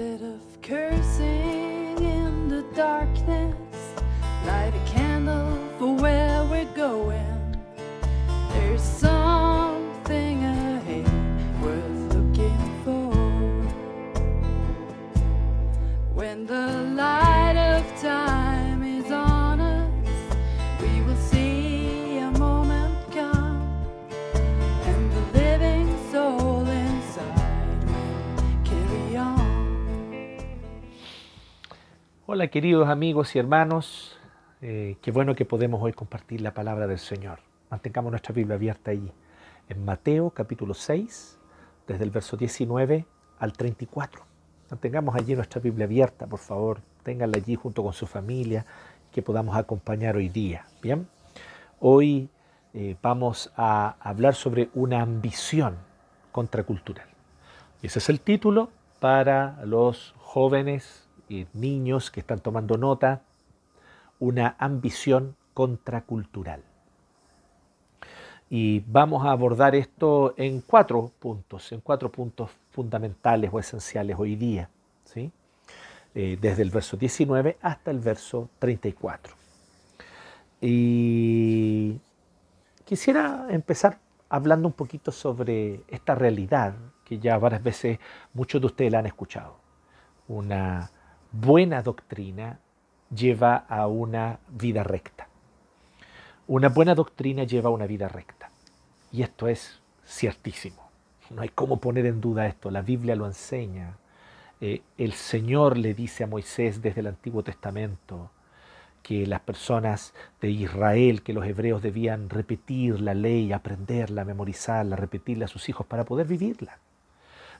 Instead of cursing in the darkness, light a candle for where we're going. There's something ahead worth looking for. When the light Hola queridos amigos y hermanos, Eh, qué bueno que podemos hoy compartir la palabra del Señor. Mantengamos nuestra Biblia abierta ahí, en Mateo capítulo 6, desde el verso 19 al 34. Mantengamos allí nuestra Biblia abierta, por favor, ténganla allí junto con su familia, que podamos acompañar hoy día. Bien, hoy eh, vamos a hablar sobre una ambición contracultural. Ese es el título para los jóvenes niños que están tomando nota una ambición contracultural. Y vamos a abordar esto en cuatro puntos, en cuatro puntos fundamentales o esenciales hoy día, ¿sí? Eh, desde el verso 19 hasta el verso 34. Y quisiera empezar hablando un poquito sobre esta realidad que ya varias veces muchos de ustedes la han escuchado. Una buena doctrina lleva a una vida recta. Una buena doctrina lleva a una vida recta. Y esto es ciertísimo. No hay cómo poner en duda esto. La Biblia lo enseña. Eh, el Señor le dice a Moisés desde el Antiguo Testamento que las personas de Israel, que los hebreos debían repetir la ley, aprenderla, memorizarla, repetirla a sus hijos para poder vivirla.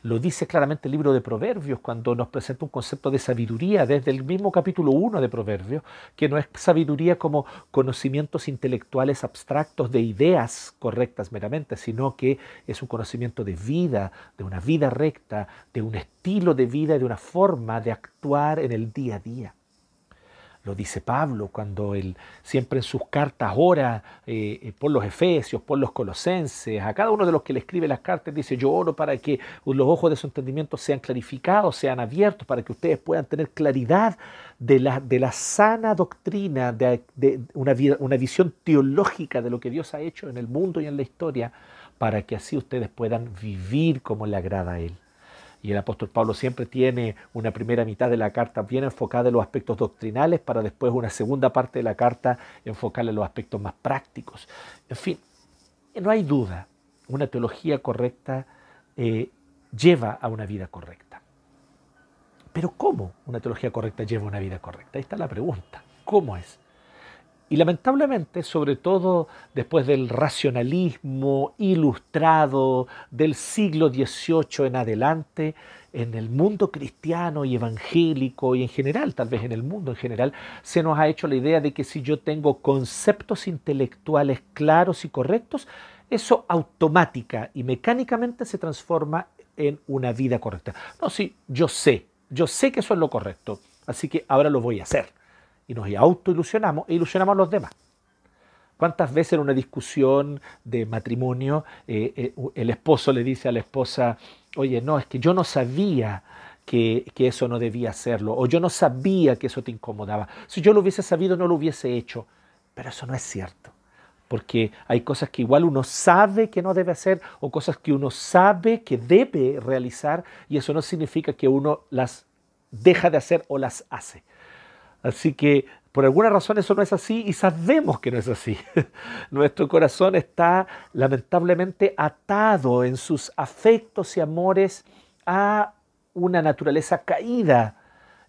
Lo dice claramente el libro de Proverbios cuando nos presenta un concepto de sabiduría desde el mismo capítulo 1 de Proverbios, que no es sabiduría como conocimientos intelectuales abstractos de ideas correctas meramente, sino que es un conocimiento de vida, de una vida recta, de un estilo de vida y de una forma de actuar en el día a día. Lo dice Pablo cuando él siempre en sus cartas ora eh, eh, por los efesios, por los colosenses, a cada uno de los que le escribe las cartas dice yo oro para que los ojos de su entendimiento sean clarificados, sean abiertos, para que ustedes puedan tener claridad de la, de la sana doctrina, de, una, una visión teológica de lo que Dios ha hecho en el mundo y en la historia, para que así ustedes puedan vivir como le agrada a Él. Y el apóstol Pablo siempre tiene una primera mitad de la carta bien enfocada en los aspectos doctrinales para después una segunda parte de la carta enfocarla en los aspectos más prácticos. En fin, no hay duda, una teología correcta eh, lleva a una vida correcta. Pero ¿cómo una teología correcta lleva a una vida correcta? Ahí está la pregunta. ¿Cómo es? Y lamentablemente, sobre todo después del racionalismo ilustrado del siglo XVIII en adelante, en el mundo cristiano y evangélico y en general, tal vez en el mundo en general, se nos ha hecho la idea de que si yo tengo conceptos intelectuales claros y correctos, eso automática y mecánicamente se transforma en una vida correcta. No, sí, yo sé, yo sé que eso es lo correcto, así que ahora lo voy a hacer y nos autoilusionamos e ilusionamos a los demás. ¿Cuántas veces en una discusión de matrimonio eh, eh, el esposo le dice a la esposa, oye, no, es que yo no sabía que, que, eso no debía hacerlo, o yo no sabía que eso te incomodaba. Si yo lo hubiese sabido, no lo hubiese hecho. Pero eso no es cierto, porque hay cosas que igual uno sabe que no debe hacer, o cosas que uno sabe que debe realizar, y eso no significa que uno las deja de hacer o las hace. Así que por alguna razón eso no es así y sabemos que no es así. Nuestro corazón está lamentablemente atado en sus afectos y amores a una naturaleza caída.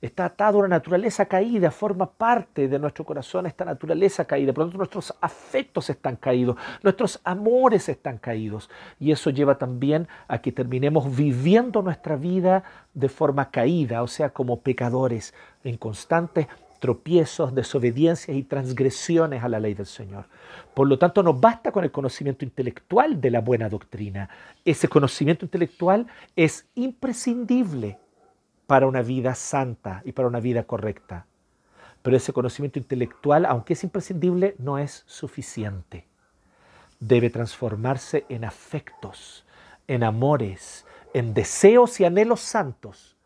Está atado a una naturaleza caída, forma parte de nuestro corazón esta naturaleza caída. Por lo tanto, nuestros afectos están caídos, nuestros amores están caídos. Y eso lleva también a que terminemos viviendo nuestra vida de forma caída, o sea, como pecadores en constantes tropiezos, desobediencias y transgresiones a la ley del Señor. Por lo tanto, no basta con el conocimiento intelectual de la buena doctrina. Ese conocimiento intelectual es imprescindible para una vida santa y para una vida correcta. Pero ese conocimiento intelectual, aunque es imprescindible, no es suficiente. Debe transformarse en afectos, en amores, en deseos y anhelos santos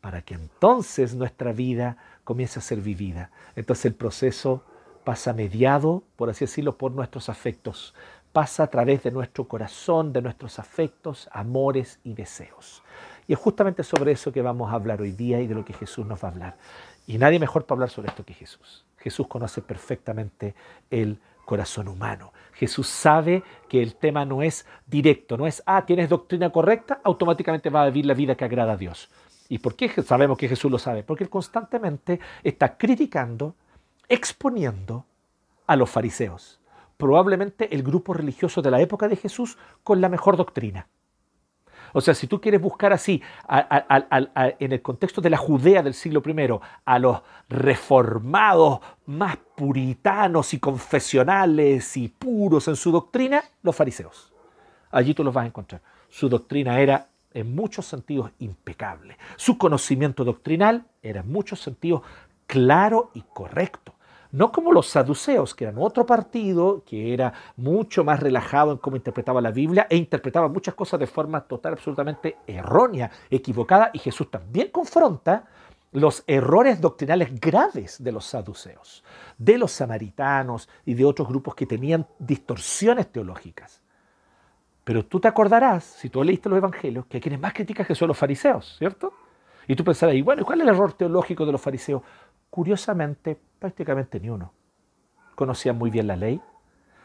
para que entonces nuestra vida comience a ser vivida. Entonces el proceso pasa mediado, por así decirlo, por nuestros afectos, pasa a través de nuestro corazón, de nuestros afectos, amores y deseos. Y es justamente sobre eso que vamos a hablar hoy día y de lo que Jesús nos va a hablar. Y nadie mejor para hablar sobre esto que Jesús. Jesús conoce perfectamente el corazón humano. Jesús sabe que el tema no es directo, no es, ah, tienes doctrina correcta, automáticamente va a vivir la vida que agrada a Dios. ¿Y por qué sabemos que Jesús lo sabe? Porque él constantemente está criticando, exponiendo a los fariseos, probablemente el grupo religioso de la época de Jesús con la mejor doctrina. O sea, si tú quieres buscar así, en el contexto de la Judea del siglo I, a los reformados más puritanos y confesionales y puros en su doctrina, los fariseos. Allí tú los vas a encontrar. Su doctrina era en muchos sentidos impecable. Su conocimiento doctrinal era en muchos sentidos claro y correcto. No como los saduceos, que eran otro partido que era mucho más relajado en cómo interpretaba la Biblia e interpretaba muchas cosas de forma total, absolutamente errónea, equivocada, y Jesús también confronta los errores doctrinales graves de los saduceos, de los samaritanos y de otros grupos que tenían distorsiones teológicas. Pero tú te acordarás, si tú leíste los evangelios, que quienes más criticas que son los fariseos, ¿cierto? Y tú pensarás, y bueno, ¿cuál es el error teológico de los fariseos? Curiosamente, prácticamente ni uno. Conocían muy bien la ley,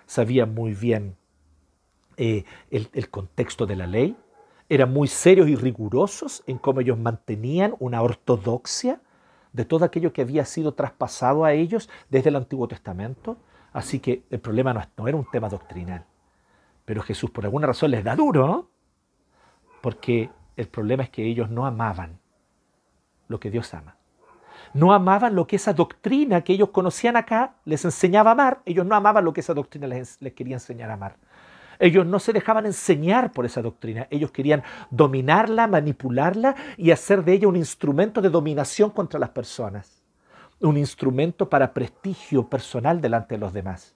sabían muy bien eh, el, contexto de la ley, eran muy serios y rigurosos en cómo ellos mantenían una ortodoxia de todo aquello que había sido traspasado a ellos desde el Antiguo Testamento. Así que el problema no, era un tema doctrinal. Pero Jesús por alguna razón les da duro, ¿no? Porque el problema es que ellos no amaban lo que Dios ama no amaban lo que esa doctrina que ellos conocían acá les enseñaba a amar, ellos no amaban lo que esa doctrina les, quería enseñar a amar. Ellos no se dejaban enseñar por esa doctrina, ellos querían dominarla, manipularla y hacer de ella un instrumento de dominación contra las personas, un instrumento para prestigio personal delante de los demás.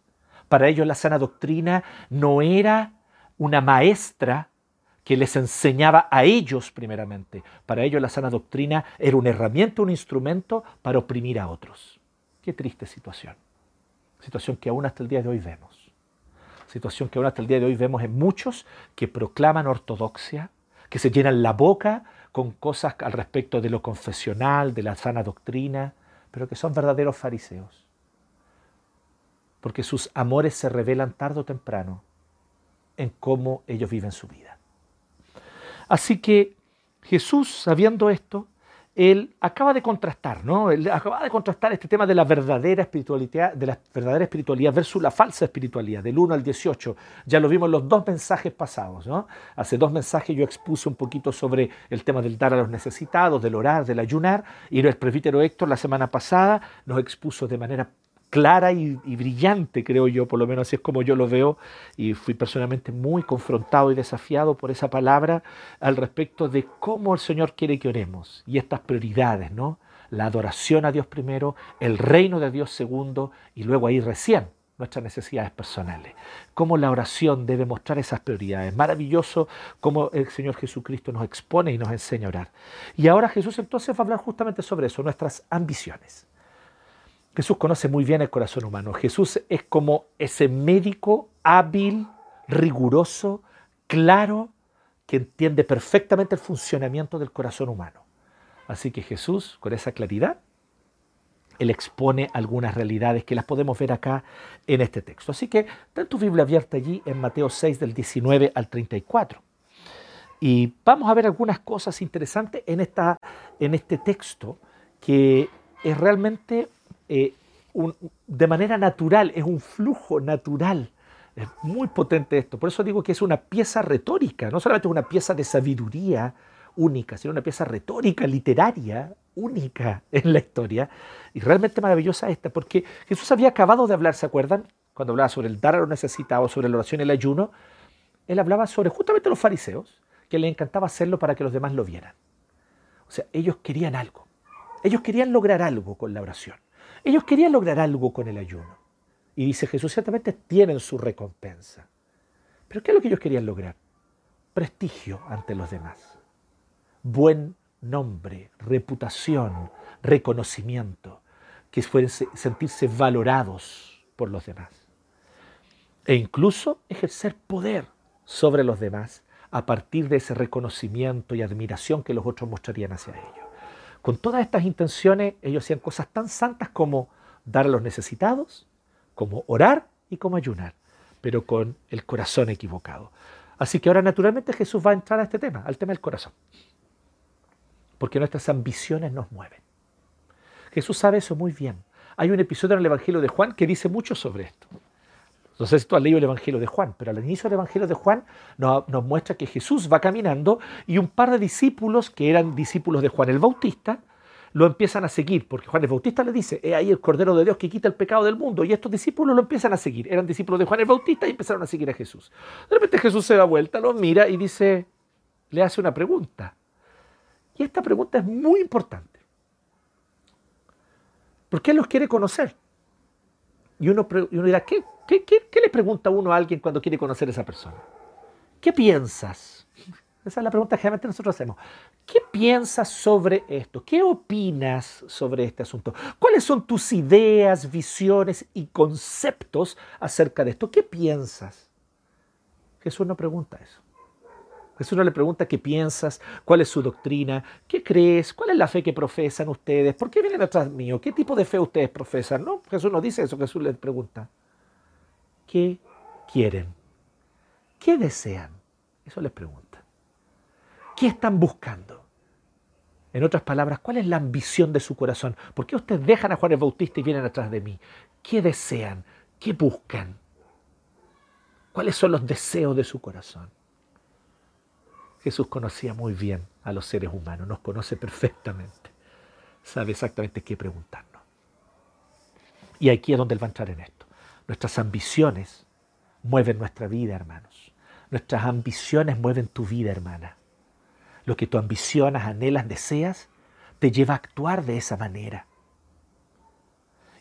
Para ellos la sana doctrina no era una maestra que les enseñaba a ellos primeramente. Para ellos la sana doctrina era una herramienta, un instrumento para oprimir a otros. Qué triste situación. Situación que aún hasta el día de hoy vemos. Situación que aún hasta el día de hoy vemos en muchos que proclaman ortodoxia, que se llenan la boca con cosas al respecto de lo confesional, de la sana doctrina, pero que son verdaderos fariseos. Porque sus amores se revelan tarde o temprano en cómo ellos viven su vida. Así que Jesús, sabiendo esto, él acaba de contrastar, ¿no? Él acaba de contrastar este tema de la verdadera espiritualidad, de la verdadera espiritualidad versus la falsa espiritualidad, del 1 al 18. Ya lo vimos en los dos mensajes pasados, ¿no? Hace dos mensajes yo expuse un poquito sobre el tema del dar a los necesitados, del orar, del ayunar, y el presbítero Héctor la semana pasada nos expuso de manera clara y, brillante, creo yo, por lo menos así es como yo lo veo, y fui personalmente muy confrontado y desafiado por esa palabra al respecto de cómo el Señor quiere que oremos y estas prioridades, ¿no? La adoración a Dios primero, el reino de Dios segundo y luego ahí recién nuestras necesidades personales. Cómo la oración debe mostrar esas prioridades. Maravilloso cómo el Señor Jesucristo nos expone y nos enseña a orar. Y ahora Jesús entonces va a hablar justamente sobre eso, nuestras ambiciones. Jesús conoce muy bien el corazón humano. Jesús es como ese médico hábil, riguroso, claro, que entiende perfectamente el funcionamiento del corazón humano. Así que Jesús, con esa claridad, él expone algunas realidades que las podemos ver acá en este texto. Así que ten tu Biblia abierta allí en Mateo 6 del 19 al 34. Y vamos a ver algunas cosas interesantes en, esta, en este texto que es realmente eh, de manera natural, es un flujo natural. Es muy potente esto. Por eso digo que es una pieza retórica, no solamente una pieza de sabiduría única, sino una pieza retórica, literaria, única en la historia. Y realmente maravillosa esta, porque Jesús había acabado de hablar, ¿se acuerdan? Cuando hablaba sobre el dar a los necesitados, sobre la oración y el ayuno, él hablaba sobre justamente los fariseos, que le encantaba hacerlo para que los demás lo vieran. O sea, ellos querían algo. Ellos querían lograr algo con la oración. Ellos querían lograr algo con el ayuno. Y dice Jesús, ciertamente tienen su recompensa. Pero ¿qué es lo que ellos querían lograr? Prestigio ante los demás. Buen nombre, reputación, reconocimiento, que fueren sentirse valorados por los demás. E incluso ejercer poder sobre los demás a partir de ese reconocimiento y admiración que los otros mostrarían hacia ellos. Con todas estas intenciones, ellos hacían cosas tan santas como dar a los necesitados, como orar y como ayunar, pero con el corazón equivocado. Así que ahora naturalmente Jesús va a entrar a este tema, al tema del corazón, porque nuestras ambiciones nos mueven. Jesús sabe eso muy bien. Hay un episodio en el Evangelio de Juan que dice mucho sobre esto. No sé si tú has leído el Evangelio de Juan, pero al inicio del Evangelio de Juan nos, muestra que Jesús va caminando y un par de discípulos, que eran discípulos de Juan el Bautista, lo empiezan a seguir, porque Juan el Bautista le dice, he ahí el Cordero de Dios que quita el pecado del mundo, y estos discípulos lo empiezan a seguir, eran discípulos de Juan el Bautista y empezaron a seguir a Jesús. De repente Jesús se da vuelta, lo mira y dice, le hace una pregunta. Y esta pregunta es muy importante, porque Él los quiere conocer. Y uno, y uno dirá, ¿qué, ¿Qué, le pregunta uno a alguien cuando quiere conocer a esa persona? ¿Qué piensas? Esa es la pregunta que generalmente nosotros hacemos. ¿Qué piensas sobre esto? ¿Qué opinas sobre este asunto? ¿Cuáles son tus ideas, visiones y conceptos acerca de esto? ¿Qué piensas? Jesús no pregunta eso. Jesús no le pregunta qué piensas, cuál es su doctrina, qué crees, cuál es la fe que profesan ustedes, por qué vienen atrás mío, qué tipo de fe ustedes profesan. No, Jesús no dice eso, Jesús les pregunta. ¿Qué quieren? ¿Qué desean? Eso les pregunta. ¿Qué están buscando? En otras palabras, ¿cuál es la ambición de su corazón? ¿Por qué ustedes dejan a Juan el Bautista y vienen atrás de mí? ¿Qué desean? ¿Qué buscan? ¿Cuáles son los deseos de su corazón? Jesús conocía muy bien a los seres humanos, nos conoce perfectamente, sabe exactamente qué preguntarnos. Y aquí es donde Él va a entrar en esto. Nuestras ambiciones mueven nuestra vida, hermanos. Nuestras ambiciones mueven tu vida, hermana. Lo que tú ambicionas, anhelas, deseas, te lleva a actuar de esa manera.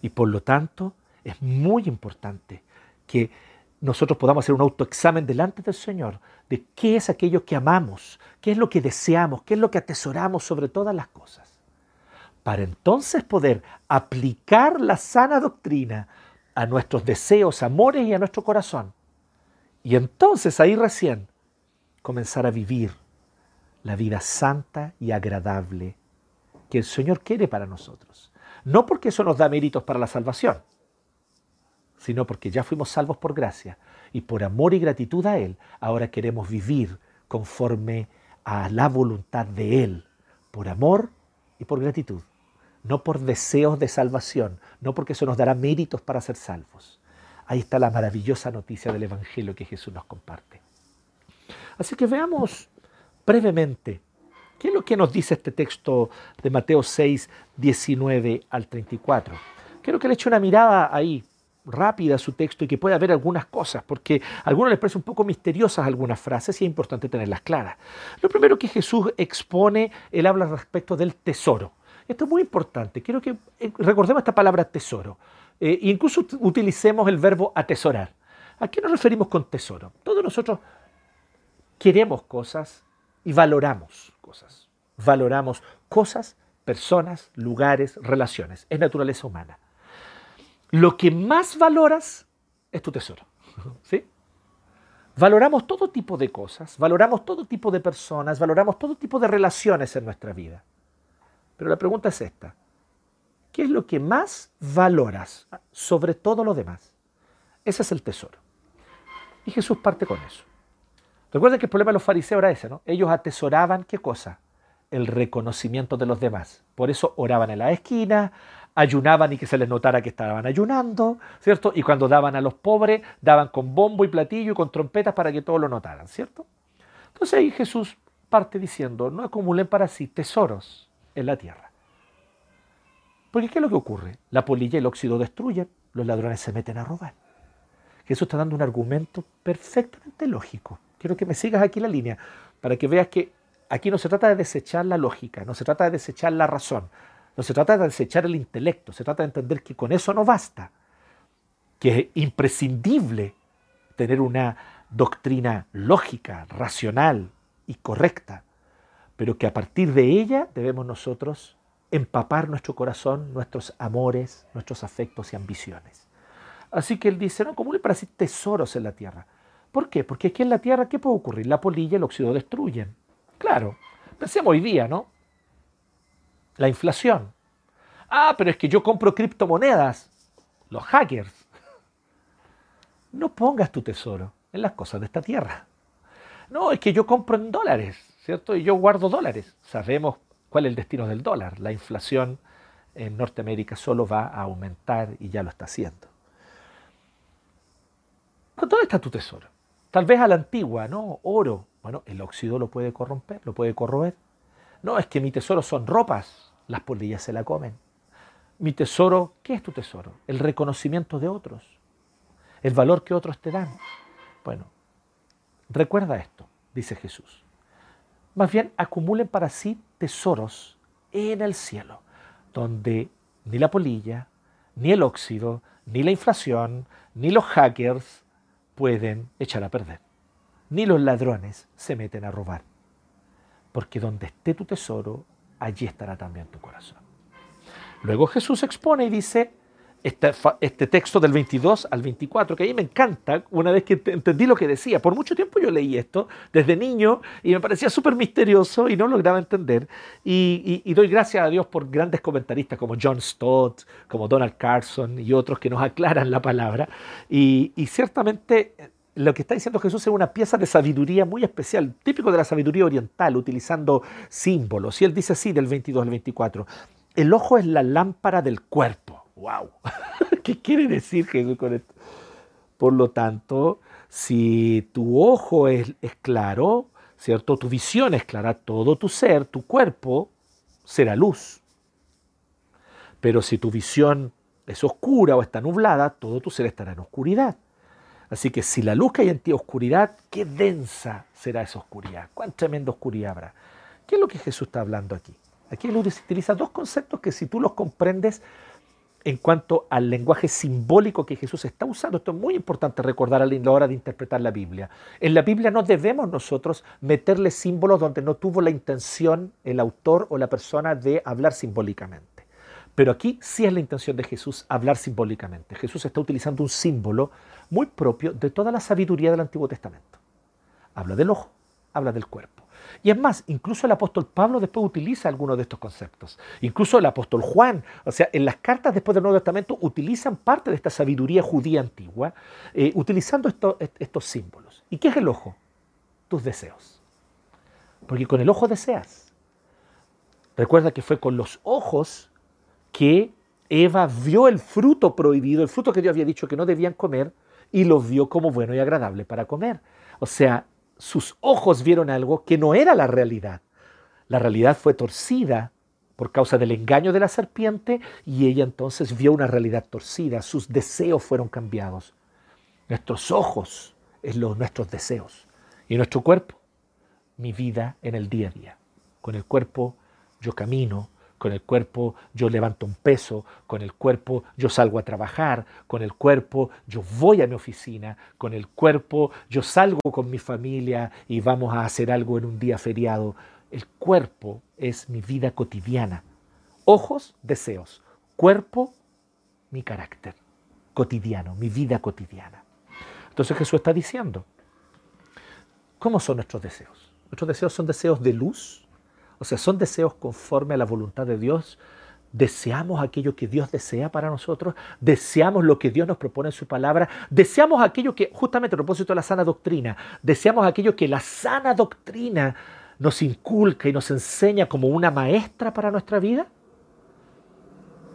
Y por lo tanto, es muy importante que nosotros podamos hacer un autoexamen delante del Señor de qué es aquello que amamos, qué es lo que deseamos, qué es lo que atesoramos sobre todas las cosas. Para entonces poder aplicar la sana doctrina a nuestros deseos, amores y a nuestro corazón. Y entonces ahí recién comenzar a vivir la vida santa y agradable que el Señor quiere para nosotros. No porque eso nos da méritos para la salvación, sino porque ya fuimos salvos por gracia y por amor y gratitud a Él, ahora queremos vivir conforme a la voluntad de Él, por amor y por gratitud no por deseos de salvación, no porque eso nos dará méritos para ser salvos. Ahí está la maravillosa noticia del Evangelio que Jesús nos comparte. Así que veamos brevemente qué es lo que nos dice este texto de Mateo 6, 19 al 34. Quiero que le eche una mirada ahí rápida su texto y que pueda ver algunas cosas, porque a algunos les parece un poco misteriosas algunas frases y es importante tenerlas claras. Lo primero que Jesús expone, él habla respecto del tesoro. Esto es muy importante. Quiero que eh, recordemos esta palabra tesoro. Eh, incluso utilicemos el verbo atesorar. ¿A qué nos referimos con tesoro? Todos nosotros queremos cosas y valoramos cosas. Valoramos cosas, personas, lugares, relaciones. Es naturaleza humana. Lo que más valoras es tu tesoro. ¿Sí? Valoramos todo tipo de cosas, valoramos todo tipo de personas, valoramos todo tipo de relaciones en nuestra vida. Pero la pregunta es esta. ¿Qué es lo que más valoras sobre todo lo demás? Ese es el tesoro. Y Jesús parte con eso. Recuerden que el problema de los fariseos era ese, ¿no? Ellos atesoraban qué cosa? El reconocimiento de los demás. Por eso oraban en la esquina, ayunaban y que se les notara que estaban ayunando, ¿cierto? Y cuando daban a los pobres, daban con bombo y platillo y con trompetas para que todos lo notaran, ¿cierto? Entonces ahí Jesús parte diciendo, no acumulen para sí tesoros en la tierra. Porque ¿qué es lo que ocurre? La polilla y el óxido destruyen, los ladrones se meten a robar. Jesús está dando un argumento perfectamente lógico. Quiero que me sigas aquí la línea para que veas que aquí no se trata de desechar la lógica, no se trata de desechar la razón, no se trata de desechar el intelecto, se trata de entender que con eso no basta, que es imprescindible tener una doctrina lógica, racional y correcta pero que a partir de ella debemos nosotros empapar nuestro corazón, nuestros amores, nuestros afectos y ambiciones. Así que él dice, no acumulen para sí tesoros en la tierra. ¿Por qué? Porque aquí en la tierra, ¿qué puede ocurrir? La polilla y el óxido destruyen. Claro, pensemos hoy día, ¿no? La inflación. Ah, pero es que yo compro criptomonedas. Los hackers. No pongas tu tesoro en las cosas de esta tierra. No, es que yo compro en dólares, ¿cierto? Y yo guardo dólares. Sabemos cuál es el destino del dólar. La inflación en Norteamérica solo va a aumentar y ya lo está haciendo. ¿Dónde está tu tesoro? Tal vez a la antigua, ¿no? Oro. Bueno, el óxido lo puede corromper, lo puede corroer. No, es que mi tesoro son ropas, las polillas se la comen. Mi tesoro, ¿qué es tu tesoro? El reconocimiento de otros, el valor que otros te dan. Bueno, recuerda esto, dice Jesús. Más bien, acumulen para sí tesoros en el cielo, donde ni la polilla, ni el óxido, ni la inflación, ni los hackers pueden echar a perder. Ni los ladrones se meten a robar. Porque donde esté tu tesoro, allí estará también tu corazón. Luego Jesús expone y dice, este, este, texto del 22 al 24, que a mí me encanta, una vez que entendí lo que decía. Por mucho tiempo yo leí esto desde niño y me parecía súper misterioso y no lograba entender. Y, doy gracias a Dios por grandes comentaristas como John Stott, como Donald Carson y otros que nos aclaran la palabra. Y, y ciertamente lo que está diciendo Jesús es una pieza de sabiduría muy especial, típico de la sabiduría oriental, utilizando símbolos. Y él dice así del 22 al 24, el ojo es la lámpara del cuerpo. ¡Wow! ¿Qué quiere decir Jesús con esto? Por lo tanto, si tu ojo es, claro, ¿cierto? Tu visión es clara, todo tu ser, tu cuerpo, será luz. Pero si tu visión es oscura o está nublada, todo tu ser estará en oscuridad. Así que si la luz que hay en ti oscuridad, qué densa será esa oscuridad, cuán tremenda oscuridad habrá. ¿Qué es lo que Jesús está hablando aquí? Aquí él utiliza dos conceptos que si tú los comprendes en cuanto al lenguaje simbólico que Jesús está usando. Esto es muy importante recordar a la hora de interpretar la Biblia. En la Biblia no debemos nosotros meterle símbolos donde no tuvo la intención el autor o la persona de hablar simbólicamente. Pero aquí sí es la intención de Jesús hablar simbólicamente. Jesús está utilizando un símbolo muy propio de toda la sabiduría del Antiguo Testamento. Habla del ojo, habla del cuerpo. Y es más, incluso el apóstol Pablo después utiliza algunos de estos conceptos. Incluso el apóstol Juan, o sea, en las cartas después del Nuevo Testamento utilizan parte de esta sabiduría judía antigua, eh, utilizando estos símbolos. ¿Y qué es el ojo? Tus deseos. Porque con el ojo deseas. Recuerda que fue con los ojos que Eva vio el fruto prohibido, el fruto que Dios había dicho que no debían comer, y lo vio como bueno y agradable para comer. O sea, sus ojos vieron algo que no era la realidad. La realidad fue torcida por causa del engaño de la serpiente y ella entonces vio una realidad torcida, sus deseos fueron cambiados. Nuestros ojos es los nuestros deseos y nuestro cuerpo, mi vida en el día a día. Con el cuerpo yo camino, con el cuerpo yo levanto un peso, con el cuerpo yo salgo a trabajar, con el cuerpo yo voy a mi oficina, con el cuerpo yo salgo con mi familia y vamos a hacer algo en un día feriado. El cuerpo es mi vida cotidiana. Ojos, deseos. Cuerpo, mi carácter cotidiano, mi vida cotidiana. Entonces Jesús está diciendo, ¿cómo son nuestros deseos? Nuestros deseos son deseos de luz, o sea, son deseos conforme a la voluntad de Dios. Deseamos aquello que Dios desea para nosotros, deseamos lo que Dios nos propone en su palabra, deseamos aquello que, justamente a propósito de la sana doctrina, deseamos aquello que la sana doctrina nos inculca y nos enseña como una maestra para nuestra vida.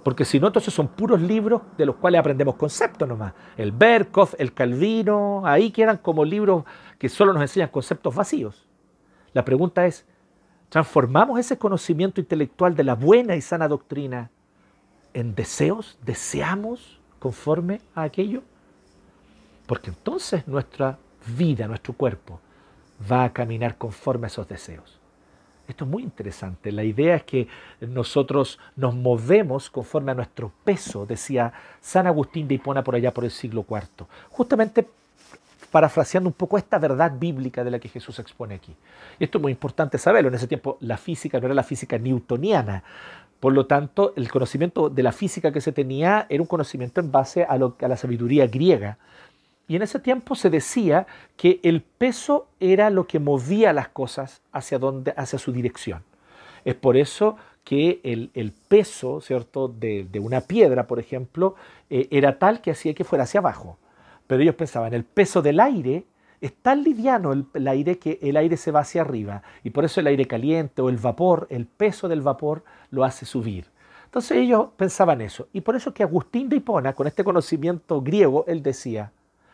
Porque si no, entonces son puros libros de los cuales aprendemos conceptos nomás. El Berkhoff, el Calvino, ahí quedan como libros que solo nos enseñan conceptos vacíos. La pregunta es, transformamos ese conocimiento intelectual de la buena y sana doctrina en deseos, deseamos conforme a aquello, porque entonces nuestra vida, nuestro cuerpo, va a caminar conforme a esos deseos. Esto es muy interesante. La idea es que nosotros nos movemos conforme a nuestro peso, decía San Agustín de Hipona por allá por el siglo IV. Justamente parafraseando un poco esta verdad bíblica de la que Jesús expone aquí. Y esto es muy importante saberlo. En ese tiempo la física no era la física newtoniana. Por lo tanto, el conocimiento de la física que se tenía era un conocimiento en base a, la sabiduría griega. Y en ese tiempo se decía que el peso era lo que movía las cosas hacia, su dirección. Es por eso que el, peso ¿cierto? De, una piedra, por ejemplo, eh, era tal que hacía que fuera hacia abajo. Pero ellos pensaban, el peso del aire es tan liviano el, aire que el aire se va hacia arriba. Y por eso el aire caliente o el vapor, el peso del vapor lo hace subir. Entonces ellos pensaban eso. Y por eso que Agustín de Hipona, con este conocimiento griego, él decía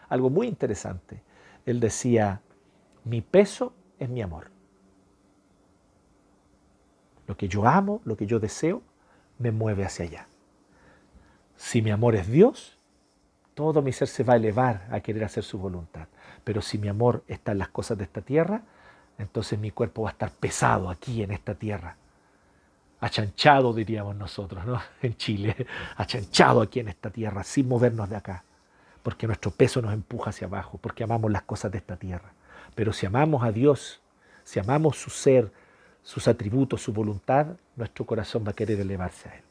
algo muy interesante. Él decía, mi peso es mi amor. Lo que yo amo, lo que yo deseo, me mueve hacia allá. Si mi amor es Dios, todo mi ser se va a elevar a querer hacer su voluntad. Pero si mi amor está en las cosas de esta tierra, entonces mi cuerpo va a estar pesado aquí en esta tierra. Achanchado, diríamos nosotros, ¿no? En Chile. Achanchado aquí en esta tierra, sin movernos de acá. Porque nuestro peso nos empuja hacia abajo, porque amamos las cosas de esta tierra. Pero si amamos a Dios, si amamos su ser, sus atributos, su voluntad, nuestro corazón va a querer elevarse a Él.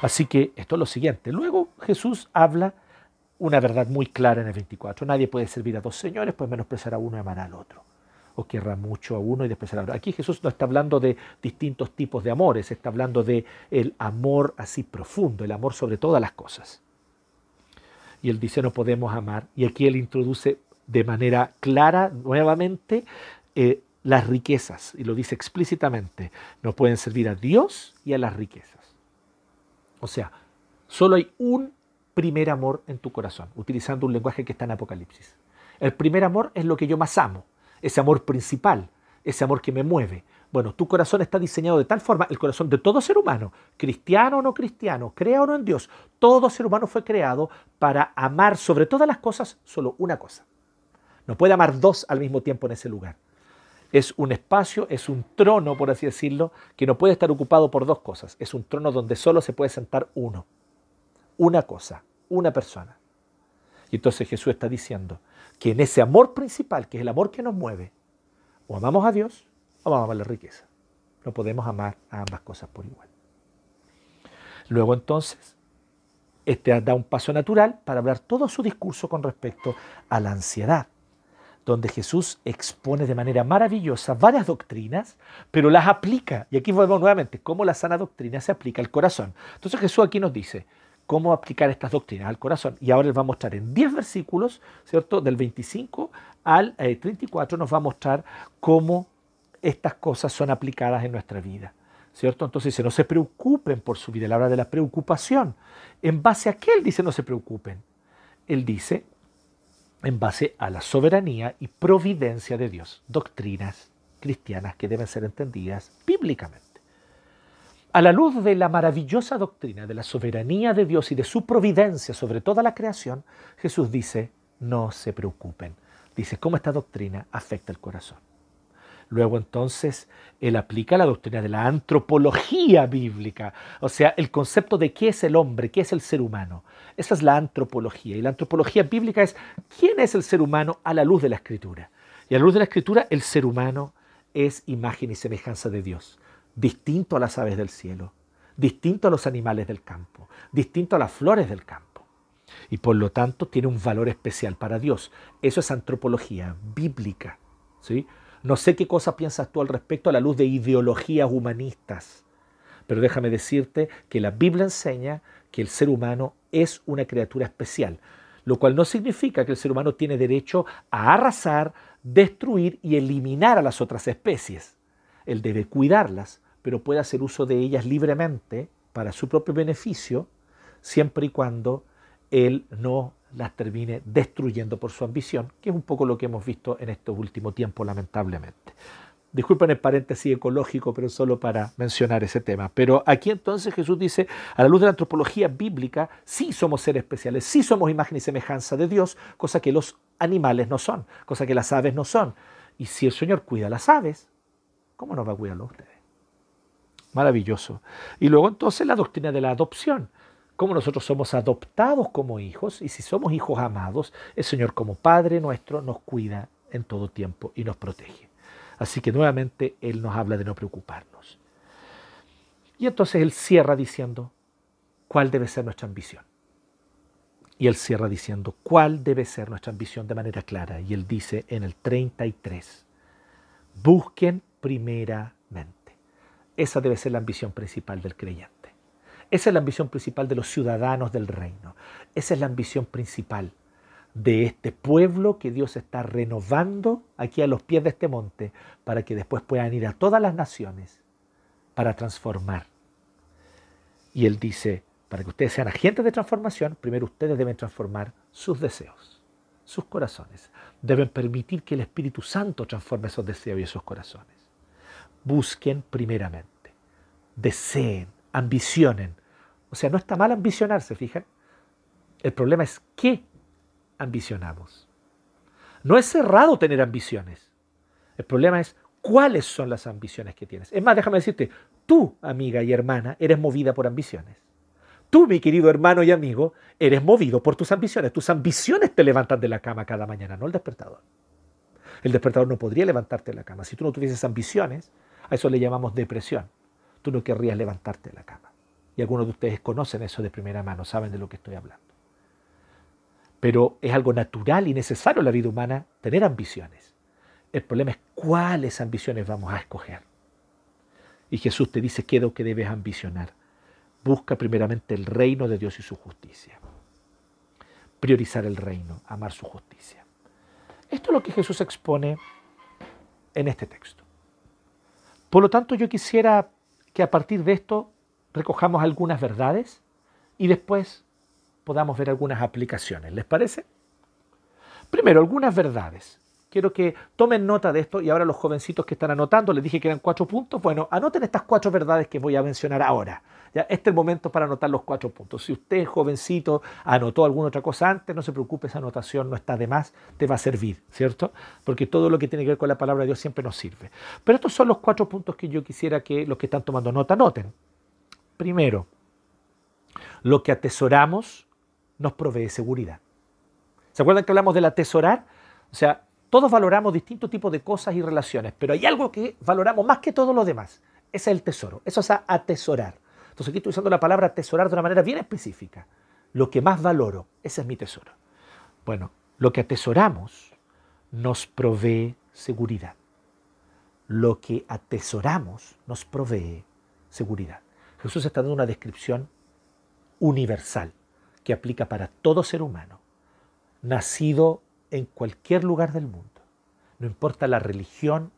Así que esto es lo siguiente. Luego Jesús habla una verdad muy clara en el 24. Nadie puede servir a dos señores, pues menospreciar a uno y amar al otro. O querrá mucho a uno y despreciar a otro. Aquí Jesús no está hablando de distintos tipos de amores, está hablando de el amor así profundo, el amor sobre todas las cosas. Y él dice no podemos amar. Y aquí él introduce de manera clara nuevamente eh, las riquezas, y lo dice explícitamente, no pueden servir a Dios y a las riquezas. O sea, solo hay un primer amor en tu corazón, utilizando un lenguaje que está en Apocalipsis. El primer amor es lo que yo más amo, ese amor principal, ese amor que me mueve. Bueno, tu corazón está diseñado de tal forma, el corazón de todo ser humano, cristiano o no cristiano, crea o no en Dios, todo ser humano fue creado para amar sobre todas las cosas solo una cosa. No puede amar dos al mismo tiempo en ese lugar es un espacio, es un trono, por así decirlo, que no puede estar ocupado por dos cosas. Es un trono donde solo se puede sentar uno, una cosa, una persona. Y entonces Jesús está diciendo que en ese amor principal, que es el amor que nos mueve, o amamos a Dios o amamos a la riqueza. No podemos amar a ambas cosas por igual. Luego entonces, este da un paso natural para hablar todo su discurso con respecto a la ansiedad donde Jesús expone de manera maravillosa varias doctrinas, pero las aplica. Y aquí volvemos nuevamente, cómo la sana doctrina se aplica al corazón. Entonces Jesús aquí nos dice cómo aplicar estas doctrinas al corazón. Y ahora les va a mostrar en 10 versículos, ¿cierto? Del 25 al 34 eh, nos va a mostrar cómo estas cosas son aplicadas en nuestra vida. ¿Cierto? Entonces dice, no se preocupen por su vida. Él habla de la preocupación. ¿En base a qué él dice no se preocupen? Él dice, en base a la soberanía y providencia de Dios, doctrinas cristianas que deben ser entendidas bíblicamente. A la luz de la maravillosa doctrina de la soberanía de Dios y de su providencia sobre toda la creación, Jesús dice, no se preocupen. Dice, ¿cómo esta doctrina afecta el corazón? Luego entonces él aplica la doctrina de la antropología bíblica, o sea, el concepto de qué es el hombre, qué es el ser humano. Esa es la antropología. Y la antropología bíblica es quién es el ser humano a la luz de la escritura. Y a la luz de la escritura el ser humano es imagen y semejanza de Dios, distinto a las aves del cielo, distinto a los animales del campo, distinto a las flores del campo. Y por lo tanto tiene un valor especial para Dios. Eso es antropología bíblica. ¿sí? No sé qué cosa piensas tú al respecto a la luz de ideologías humanistas, pero déjame decirte que la Biblia enseña que el ser humano es una criatura especial, lo cual no significa que el ser humano tiene derecho a arrasar, destruir y eliminar a las otras especies. Él debe cuidarlas, pero puede hacer uso de ellas libremente para su propio beneficio, siempre y cuando él no las termine destruyendo por su ambición, que es un poco lo que hemos visto en estos últimos tiempos, lamentablemente. Disculpen el paréntesis ecológico, pero solo para mencionar ese tema. Pero aquí entonces Jesús dice, a la luz de la antropología bíblica, sí somos seres especiales, sí somos imagen y semejanza de Dios, cosa que los animales no son, cosa que las aves no son. Y si el Señor cuida a las aves, ¿cómo no va a cuidarlo a ustedes? Maravilloso. Y luego entonces la doctrina de la adopción como nosotros somos adoptados como hijos, y si somos hijos amados, el Señor como Padre nuestro nos cuida en todo tiempo y nos protege. Así que nuevamente Él nos habla de no preocuparnos. Y entonces Él cierra diciendo, ¿cuál debe ser nuestra ambición? Y Él cierra diciendo, ¿cuál debe ser nuestra ambición de manera clara? Y Él dice en el 33, busquen primeramente. Esa debe ser la ambición principal del creyente. Esa es la ambición principal de los ciudadanos del reino. Esa es la ambición principal de este pueblo que Dios está renovando aquí a los pies de este monte para que después puedan ir a todas las naciones para transformar. Y Él dice, para que ustedes sean agentes de transformación, primero ustedes deben transformar sus deseos, sus corazones. Deben permitir que el Espíritu Santo transforme esos deseos y esos corazones. Busquen primeramente, deseen, ambicionen. O sea, no está mal ambicionarse, fijan. El problema es qué ambicionamos. No es cerrado tener ambiciones. El problema es cuáles son las ambiciones que tienes. Es más, déjame decirte, tú, amiga y hermana, eres movida por ambiciones. Tú, mi querido hermano y amigo, eres movido por tus ambiciones. Tus ambiciones te levantan de la cama cada mañana, no el despertador. El despertador no podría levantarte de la cama. Si tú no tuvieses ambiciones, a eso le llamamos depresión. Tú no querrías levantarte de la cama. Y algunos de ustedes conocen eso de primera mano, saben de lo que estoy hablando. Pero es algo natural y necesario en la vida humana tener ambiciones. El problema es cuáles ambiciones vamos a escoger. Y Jesús te dice qué es lo que debes ambicionar. Busca primeramente el reino de Dios y su justicia. Priorizar el reino, amar su justicia. Esto es lo que Jesús expone en este texto. Por lo tanto, yo quisiera que a partir de esto recojamos algunas verdades y después podamos ver algunas aplicaciones. ¿Les parece? Primero, algunas verdades. Quiero que tomen nota de esto y ahora los jovencitos que están anotando, les dije que eran cuatro puntos. Bueno, anoten estas cuatro verdades que voy a mencionar ahora. Ya, este es el momento para anotar los cuatro puntos. Si usted, jovencito, anotó alguna otra cosa antes, no se preocupe, esa anotación no está de más, te va a servir, ¿cierto? Porque todo lo que tiene que ver con la palabra de Dios siempre nos sirve. Pero estos son los cuatro puntos que yo quisiera que los que están tomando nota anoten. Primero, lo que atesoramos nos provee seguridad. ¿Se acuerdan que hablamos del atesorar? O sea, todos valoramos distintos tipos de cosas y relaciones, pero hay algo que valoramos más que todo lo demás. Ese es el tesoro. Eso es atesorar. Entonces aquí estoy usando la palabra atesorar de una manera bien específica. Lo que más valoro, ese es mi tesoro. Bueno, lo que atesoramos nos provee seguridad. Lo que atesoramos nos provee seguridad. Jesús está dando una descripción universal que aplica para todo ser humano, nacido en cualquier lugar del mundo, no importa la religión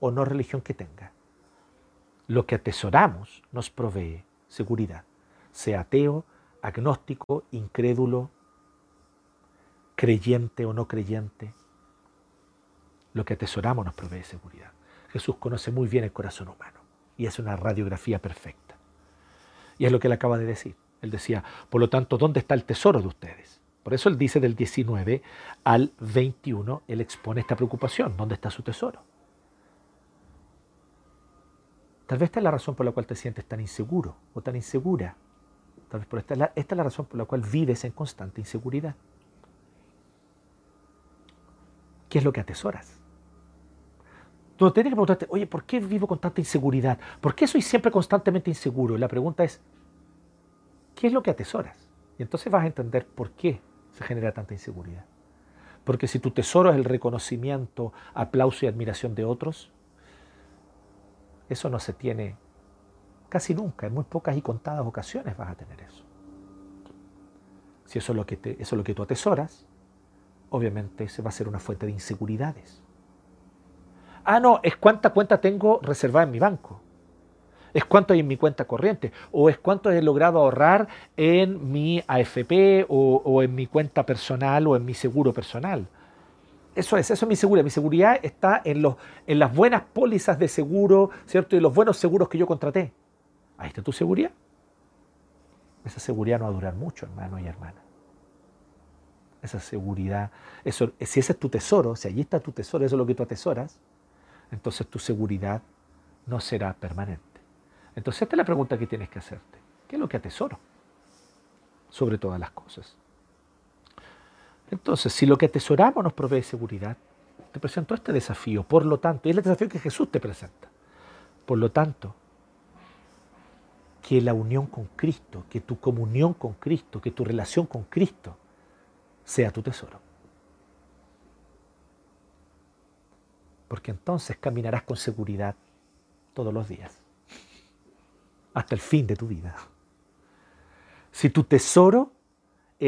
o no religión que tenga. Lo que atesoramos nos provee seguridad, sea ateo, agnóstico, incrédulo, creyente o no creyente. Lo que atesoramos nos provee seguridad. Jesús conoce muy bien el corazón humano y es una radiografía perfecta. Y es lo que él acaba de decir. Él decía, por lo tanto, ¿dónde está el tesoro de ustedes? Por eso él dice del 19 al 21, él expone esta preocupación, ¿dónde está su tesoro? Tal vez esta es la razón por la cual te sientes tan inseguro o tan insegura. Tal vez por esta, esta es la razón por la cual vives en constante inseguridad. ¿Qué es lo que atesoras? Tú no tienes que preguntarte, oye, ¿por qué vivo con tanta inseguridad? ¿Por qué soy siempre constantemente inseguro? La pregunta es, ¿Qué es lo que atesoras? Y entonces vas a entender por qué se genera tanta inseguridad. Porque si tu tesoro es el reconocimiento, aplauso y admiración de otros, eso no se tiene casi nunca, en muy pocas y contadas ocasiones vas a tener eso. Si eso es lo que, eso es lo que tú atesoras, obviamente se va a ser una fuente de inseguridades. Ah, no, es cuánta cuenta tengo reservada en mi banco es cuánto hay en mi cuenta corriente, o es cuánto he logrado ahorrar en mi AFP o, en mi cuenta personal o en mi seguro personal. Eso es, eso es mi seguridad. Mi seguridad está en, los, en las buenas pólizas de seguro, ¿cierto? Y los buenos seguros que yo contraté. Ahí está tu seguridad. Esa seguridad no va a durar mucho, hermano y hermana. Esa seguridad, eso, si ese es tu tesoro, si allí está tu tesoro, eso es lo que tú atesoras, entonces tu seguridad no será permanente. Entonces esta es la pregunta que tienes que hacerte. ¿Qué es lo que atesoro? sobre todas las cosas. Entonces, si lo que atesoramos nos provee seguridad, te presento este desafío. Por lo tanto, y es el desafío que Jesús te presenta. Por lo tanto, que la unión con Cristo, que tu comunión con Cristo, que tu relación con Cristo sea tu tesoro. Porque entonces caminarás con seguridad todos los días, hasta el fin de tu vida. Si tu tesoro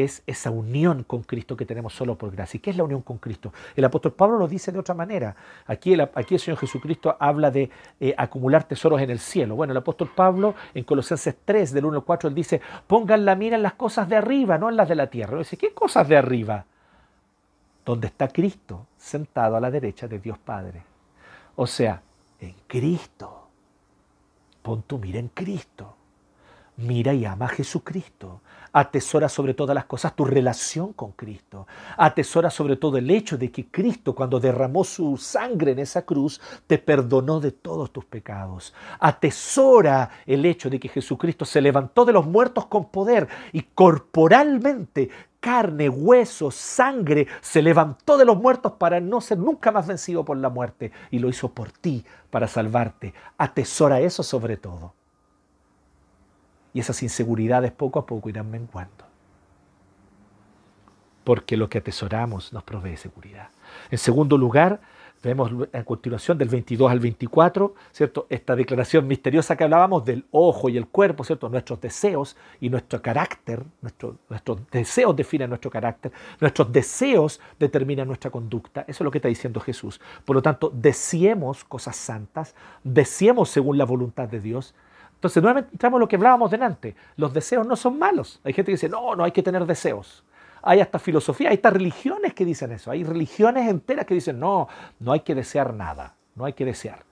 es esa unión con Cristo que tenemos solo por gracia. ¿Y qué es la unión con Cristo? El apóstol Pablo lo dice de otra manera. Aquí el, Señor Jesucristo habla de eh, acumular tesoros en el cielo. Bueno, el apóstol Pablo en Colosenses 3, del 1 al 4, él dice, pongan la mira en las cosas de arriba, no en las de la tierra. Dice, ¿qué cosas de arriba? Donde está Cristo sentado a la derecha de Dios Padre. O sea, en Cristo. Pon tu mira en Cristo. Mira y ama a Jesucristo. Atesora sobre todas las cosas tu relación con Cristo. Atesora sobre todo el hecho de que Cristo, cuando derramó su sangre en esa cruz, te perdonó de todos tus pecados. Atesora el hecho de que Jesucristo se levantó de los muertos con poder y corporalmente carne, hueso, sangre, se levantó de los muertos para no ser nunca más vencido por la muerte y lo hizo por ti, para salvarte. Atesora eso sobre todo y esas inseguridades poco a poco irán menguando. Porque lo que atesoramos nos provee seguridad. En segundo lugar, vemos a continuación del 22 al 24, ¿cierto? Esta declaración misteriosa que hablábamos del ojo y el cuerpo, ¿cierto? Nuestros deseos y nuestro carácter, nuestros deseos definen nuestro carácter, nuestros deseos determinan nuestra conducta. Eso es lo que está diciendo Jesús. Por lo tanto, deseemos cosas santas, deseemos según la voluntad de Dios, entonces, nuevamente entramos en lo que hablábamos delante. Los deseos no son malos. Hay gente que dice, no, no hay que tener deseos. Hay hasta filosofía, hay hasta religiones que dicen eso. Hay religiones enteras que dicen, no, no hay que desear nada. No hay que desear.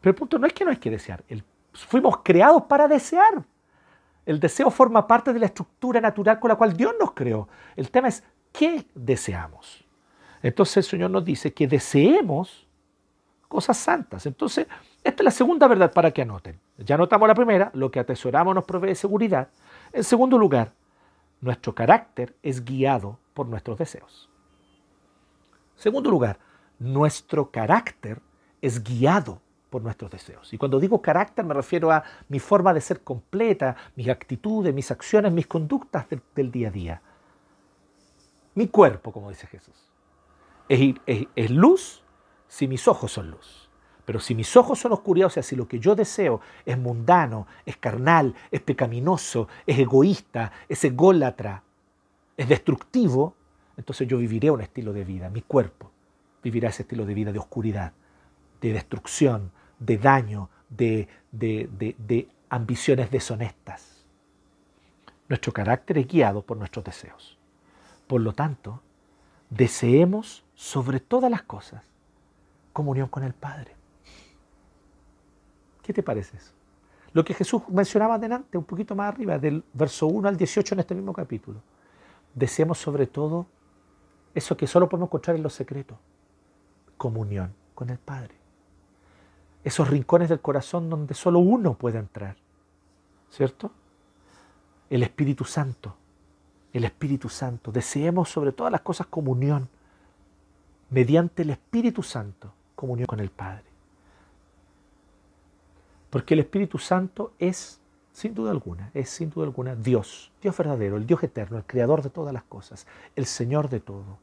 Pero el punto no es que no hay que desear. fuimos creados para desear. El deseo forma parte de la estructura natural con la cual Dios nos creó. El tema es, ¿qué deseamos? Entonces el Señor nos dice que deseemos cosas santas. Entonces, esta es la segunda verdad para que anoten. Ya notamos la primera, lo que atesoramos nos provee seguridad. En segundo lugar, nuestro carácter es guiado por nuestros deseos. Segundo lugar, nuestro carácter es guiado por nuestros deseos. Y cuando digo carácter me refiero a mi forma de ser completa, mis actitudes, mis acciones, mis conductas del, día a día. Mi cuerpo, como dice Jesús, es luz si mis ojos son luz. Pero si mis ojos son oscuridad, o sea, si lo que yo deseo es mundano, es carnal, es pecaminoso, es egoísta, es ególatra, es destructivo, entonces yo viviré un estilo de vida, mi cuerpo vivirá ese estilo de vida de oscuridad, de destrucción, de daño, de, de, de ambiciones deshonestas. Nuestro carácter es guiado por nuestros deseos. Por lo tanto, deseemos sobre todas las cosas comunión con el Padre. ¿Qué te parece eso? Lo que Jesús mencionaba adelante, un poquito más arriba, del verso 1 al 18 en este mismo capítulo. Deseamos sobre todo eso que solo podemos encontrar en los secretos, comunión con el Padre. Esos rincones del corazón donde solo uno puede entrar, ¿cierto? El Espíritu Santo, el Espíritu Santo. Deseemos sobre todas las cosas comunión, mediante el Espíritu Santo, comunión con el Padre. Porque el Espíritu Santo es, sin duda alguna, es sin duda alguna Dios, Dios verdadero, el Dios eterno, el creador de todas las cosas, el Señor de todo.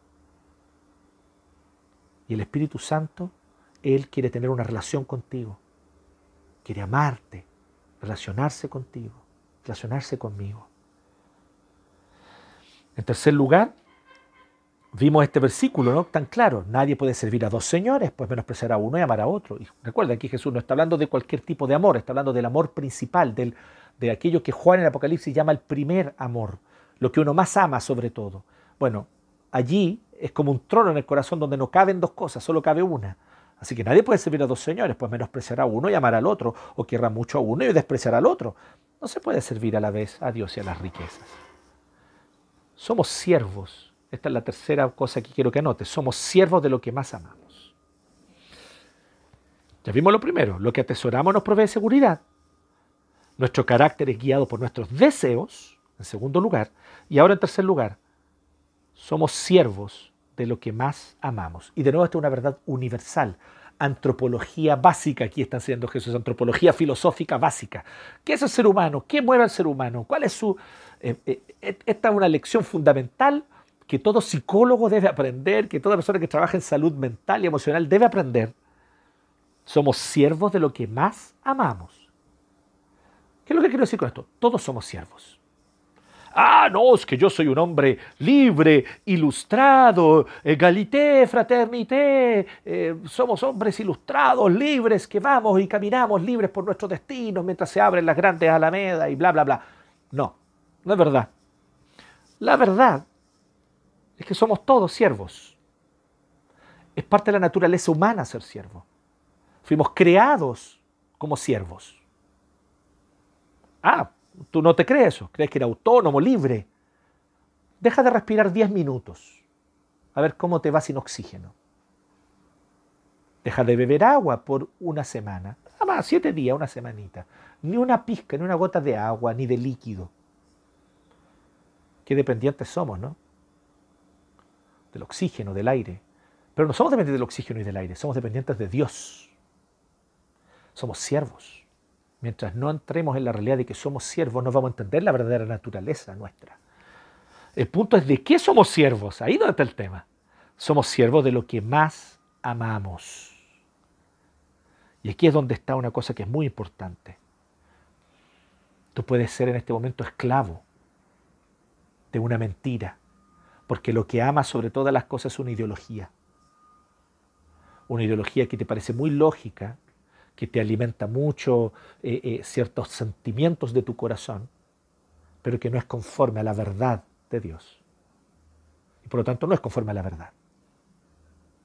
Y el Espíritu Santo, Él quiere tener una relación contigo, quiere amarte, relacionarse contigo, relacionarse conmigo. En tercer lugar, vimos este versículo, ¿no? Tan claro, nadie puede servir a dos señores, pues menospreciar a uno y amar a otro. Y recuerda, aquí Jesús no está hablando de cualquier tipo de amor, está hablando del amor principal, del, de aquello que Juan en el Apocalipsis llama el primer amor, lo que uno más ama sobre todo. Bueno, allí es como un trono en el corazón donde no caben dos cosas, solo cabe una. Así que nadie puede servir a dos señores, pues menospreciar a uno y amar al otro, o querrá mucho a uno y despreciar al otro. No se puede servir a la vez a Dios y a las riquezas. Somos siervos esta es la tercera cosa que quiero que anotes. Somos siervos de lo que más amamos. Ya vimos lo primero. Lo que atesoramos nos provee seguridad. Nuestro carácter es guiado por nuestros deseos. en segundo lugar. Y ahora en tercer lugar, somos siervos de lo que más amamos. Y de nuevo, esta es una verdad universal. Antropología básica, aquí está enseñando Jesús, antropología filosófica básica. ¿Qué es el ser humano? ¿Qué mueve al ser humano? ¿Cuál es su... Eh, eh, esta es una lección fundamental que todo psicólogo debe aprender, que toda persona que trabaja en salud mental y emocional debe aprender. Somos siervos de lo que más amamos. ¿Qué es lo que quiero decir con esto? Todos somos siervos. Ah, no, es que yo soy un hombre libre, ilustrado, egalité, fraternité. Eh, somos hombres ilustrados, libres, que vamos y caminamos libres por nuestro destino mientras se abren las grandes alamedas y bla, bla, bla. No, no es verdad. La verdad es que somos todos siervos. Es parte de la naturaleza humana ser siervo. Fuimos creados como siervos. Ah, Tú no te crees eso, crees que eres autónomo, libre. Deja de respirar 10 minutos, a ver cómo te va sin oxígeno. Deja de beber agua por una semana, nada más, siete días, una semanita. Ni una pizca, ni una gota de agua, ni de líquido. Qué dependientes somos, ¿no? Del oxígeno, del aire. Pero no somos dependientes del oxígeno y del aire, somos dependientes de Dios. Somos siervos. Mientras no entremos en la realidad de que somos siervos, no vamos a entender la verdadera naturaleza nuestra. El punto es de qué somos siervos. Ahí donde está el tema. Somos siervos de lo que más amamos. Y aquí es donde está una cosa que es muy importante. Tú puedes ser en este momento esclavo de una mentira, porque lo que amas sobre todas las cosas es una ideología. Una ideología que te parece muy lógica, que te alimenta mucho eh, eh, ciertos sentimientos de tu corazón, pero que no es conforme a la verdad de Dios. Y por lo tanto no es conforme a la verdad.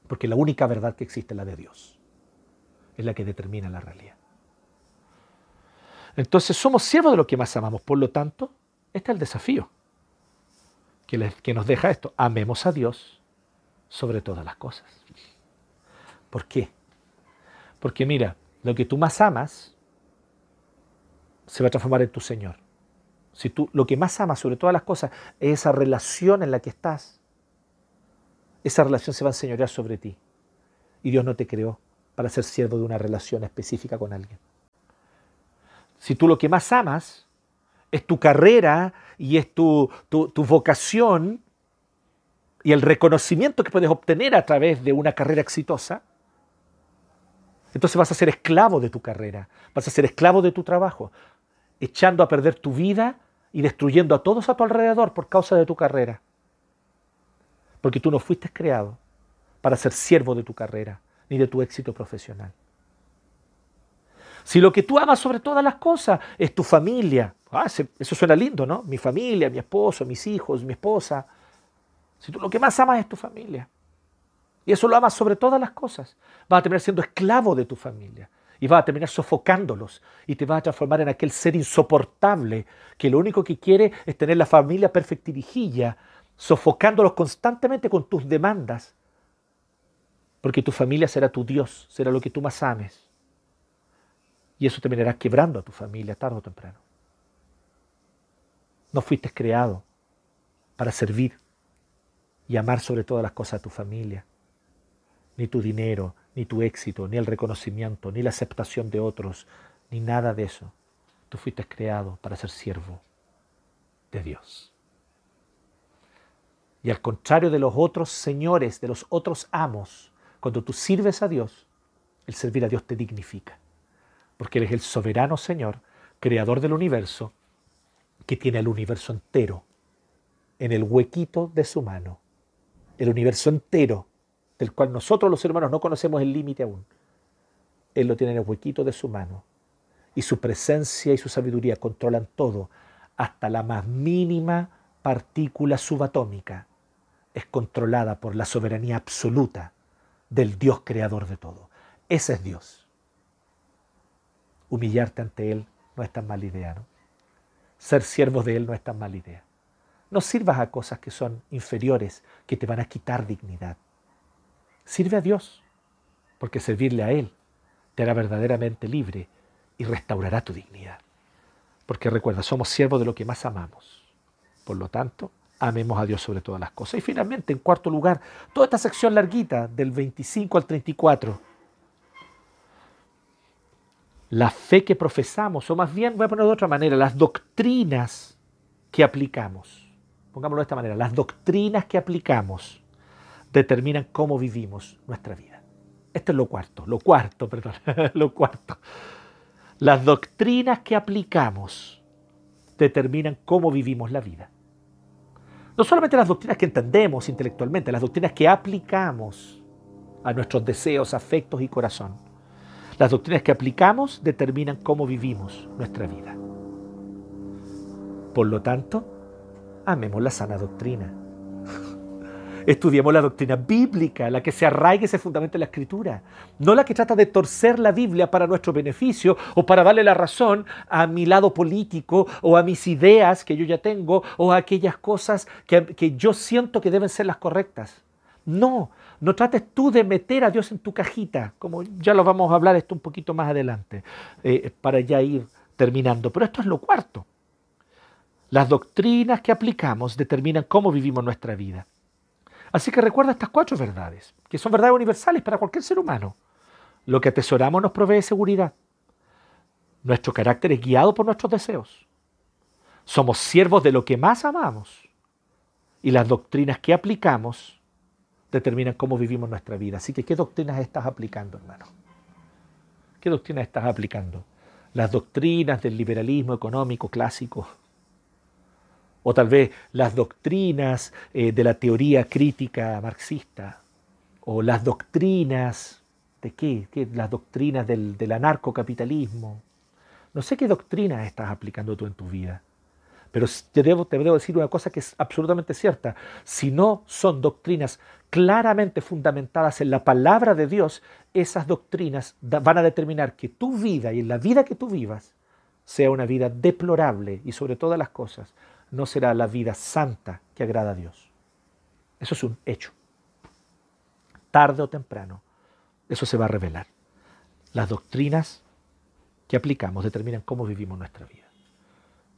Porque la única verdad que existe es la de Dios. Es la que determina la realidad. Entonces somos siervos de lo que más amamos. Por lo tanto, este es el desafío que, que nos deja esto. Amemos a Dios sobre todas las cosas. ¿Por qué? Porque mira, lo que tú más amas se va a transformar en tu Señor. Si tú lo que más amas sobre todas las cosas es esa relación en la que estás, esa relación se va a enseñorear sobre ti. Y Dios no te creó para ser siervo de una relación específica con alguien. Si tú lo que más amas es tu carrera y es tu, tu, tu vocación y el reconocimiento que puedes obtener a través de una carrera exitosa, entonces vas a ser esclavo de tu carrera, vas a ser esclavo de tu trabajo, echando a perder tu vida y destruyendo a todos a tu alrededor por causa de tu carrera. Porque tú no fuiste creado para ser siervo de tu carrera ni de tu éxito profesional. Si lo que tú amas sobre todas las cosas es tu familia, ah, eso suena lindo, ¿no? Mi familia, mi esposo, mis hijos, mi esposa. Si tú lo que más amas es tu familia, y eso lo amas sobre todas las cosas. Vas a terminar siendo esclavo de tu familia. Y vas a terminar sofocándolos. Y te vas a transformar en aquel ser insoportable que lo único que quiere es tener la familia perfectirijilla, sofocándolos constantemente con tus demandas. Porque tu familia será tu Dios, será lo que tú más ames. Y eso terminará quebrando a tu familia tarde o temprano. No fuiste creado para servir y amar sobre todas las cosas a tu familia ni tu dinero, ni tu éxito, ni el reconocimiento, ni la aceptación de otros, ni nada de eso. Tú fuiste creado para ser siervo de Dios. Y al contrario de los otros señores, de los otros amos, cuando tú sirves a Dios, el servir a Dios te dignifica. Porque Él es el soberano Señor, creador del universo, que tiene el universo entero en el huequito de su mano. El universo entero del cual nosotros los hermanos no conocemos el límite aún. Él lo tiene en el huequito de su mano. Y su presencia y su sabiduría controlan todo, hasta la más mínima partícula subatómica. Es controlada por la soberanía absoluta del Dios creador de todo. Ese es Dios. Humillarte ante Él no es tan mala idea, ¿no? Ser siervos de Él no es tan mala idea. No sirvas a cosas que son inferiores, que te van a quitar dignidad. Sirve a Dios, porque servirle a Él te hará verdaderamente libre y restaurará tu dignidad. Porque recuerda, somos siervos de lo que más amamos. Por lo tanto, amemos a Dios sobre todas las cosas. Y finalmente, en cuarto lugar, toda esta sección larguita, del 25 al 34, la fe que profesamos, o más bien, voy a ponerlo de otra manera, las doctrinas que aplicamos. Pongámoslo de esta manera, las doctrinas que aplicamos determinan cómo vivimos nuestra vida. Esto es lo cuarto, lo cuarto, perdón, lo cuarto. Las doctrinas que aplicamos determinan cómo vivimos la vida. No solamente las doctrinas que entendemos intelectualmente, las doctrinas que aplicamos a nuestros deseos, afectos y corazón. Las doctrinas que aplicamos determinan cómo vivimos nuestra vida. Por lo tanto, amemos la sana doctrina. Estudiemos la doctrina bíblica, la que se arraigue y se fundamenta en la escritura, no la que trata de torcer la Biblia para nuestro beneficio o para darle la razón a mi lado político o a mis ideas que yo ya tengo o a aquellas cosas que, que yo siento que deben ser las correctas. No, no trates tú de meter a Dios en tu cajita, como ya lo vamos a hablar esto un poquito más adelante, eh, para ya ir terminando. Pero esto es lo cuarto. Las doctrinas que aplicamos determinan cómo vivimos nuestra vida. Así que recuerda estas cuatro verdades, que son verdades universales para cualquier ser humano. Lo que atesoramos nos provee seguridad. Nuestro carácter es guiado por nuestros deseos. Somos siervos de lo que más amamos. Y las doctrinas que aplicamos determinan cómo vivimos nuestra vida. Así que, ¿qué doctrinas estás aplicando, hermano? ¿Qué doctrinas estás aplicando? Las doctrinas del liberalismo económico clásico, o tal vez las doctrinas eh, de la teoría crítica marxista, o las doctrinas de qué, las doctrinas del, del anarcocapitalismo. No sé qué doctrinas estás aplicando tú en tu vida, pero te debo, te debo decir una cosa que es absolutamente cierta. Si no son doctrinas claramente fundamentadas en la palabra de Dios, esas doctrinas van a determinar que tu vida y la vida que tú vivas sea una vida deplorable y sobre todas las cosas no será la vida santa que agrada a Dios. Eso es un hecho. Tarde o temprano, eso se va a revelar. Las doctrinas que aplicamos determinan cómo vivimos nuestra vida.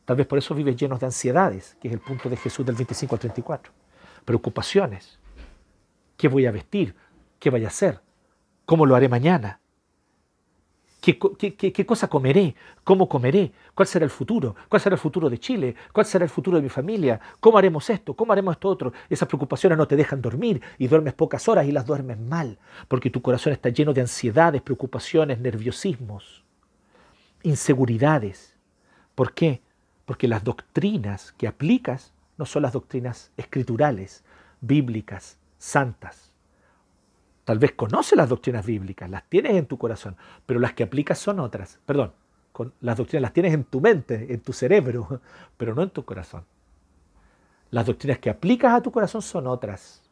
Tal vez por eso vives llenos de ansiedades, que es el punto de Jesús del 25 al 34. Preocupaciones. ¿Qué voy a vestir? ¿Qué voy a hacer? ¿Cómo lo haré mañana? ¿Qué, cosa comeré? ¿Cómo comeré? ¿Cuál será el futuro? ¿Cuál será el futuro de Chile? ¿Cuál será el futuro de mi familia? ¿Cómo haremos esto? ¿Cómo haremos esto otro? Esas preocupaciones no te dejan dormir y duermes pocas horas y las duermes mal, porque tu corazón está lleno de ansiedades, preocupaciones, nerviosismos, inseguridades. ¿Por qué? Porque las doctrinas que aplicas no son las doctrinas escriturales, bíblicas, santas. Tal vez conoces las doctrinas bíblicas, las tienes en tu corazón, pero las que aplicas son otras. Perdón, con las doctrinas las tienes en tu mente, en tu cerebro, pero no en tu corazón. Las doctrinas que aplicas a tu corazón son otras.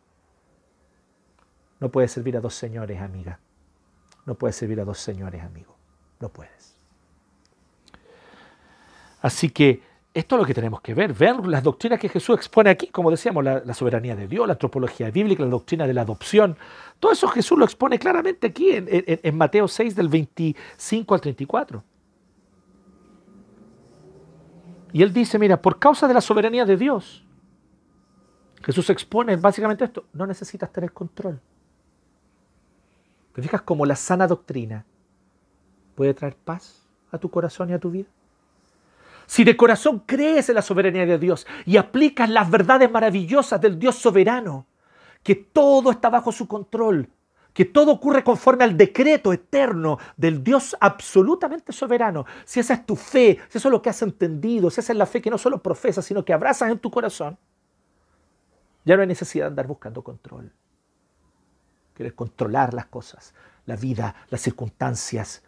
No puedes servir a dos señores, amiga. No puedes servir a dos señores, amigo. No puedes. Así que esto es lo que tenemos que ver, ver las doctrinas que Jesús expone aquí, como decíamos, la, soberanía de Dios, la antropología bíblica, la doctrina de la adopción. Todo eso Jesús lo expone claramente aquí en, en Mateo 6 del 25 al 34. Y él dice, mira, por causa de la soberanía de Dios, Jesús expone básicamente esto, no necesitas tener control. ¿Te fijas cómo la sana doctrina puede traer paz a tu corazón y a tu vida? Si de corazón crees en la soberanía de Dios y aplicas las verdades maravillosas del Dios soberano, que todo está bajo su control, que todo ocurre conforme al decreto eterno del Dios absolutamente soberano, si esa es tu fe, si eso es lo que has entendido, si esa es la fe que no solo profesas, sino que abrazas en tu corazón, ya no hay necesidad de andar buscando control. Quieres controlar las cosas, la vida, las circunstancias,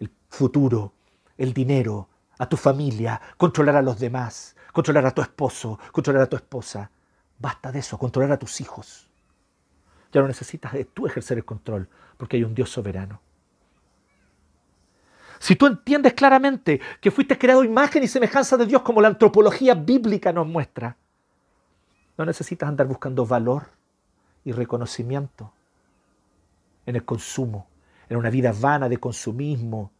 el futuro, el dinero, a tu familia, controlar a los demás, controlar a tu esposo, controlar a tu esposa. Basta de eso, controlar a tus hijos. Ya no necesitas de tú ejercer el control, porque hay un Dios soberano. Si tú entiendes claramente que fuiste creado imagen y semejanza de Dios como la antropología bíblica nos muestra, no necesitas andar buscando valor y reconocimiento en el consumo, en una vida vana de consumismo,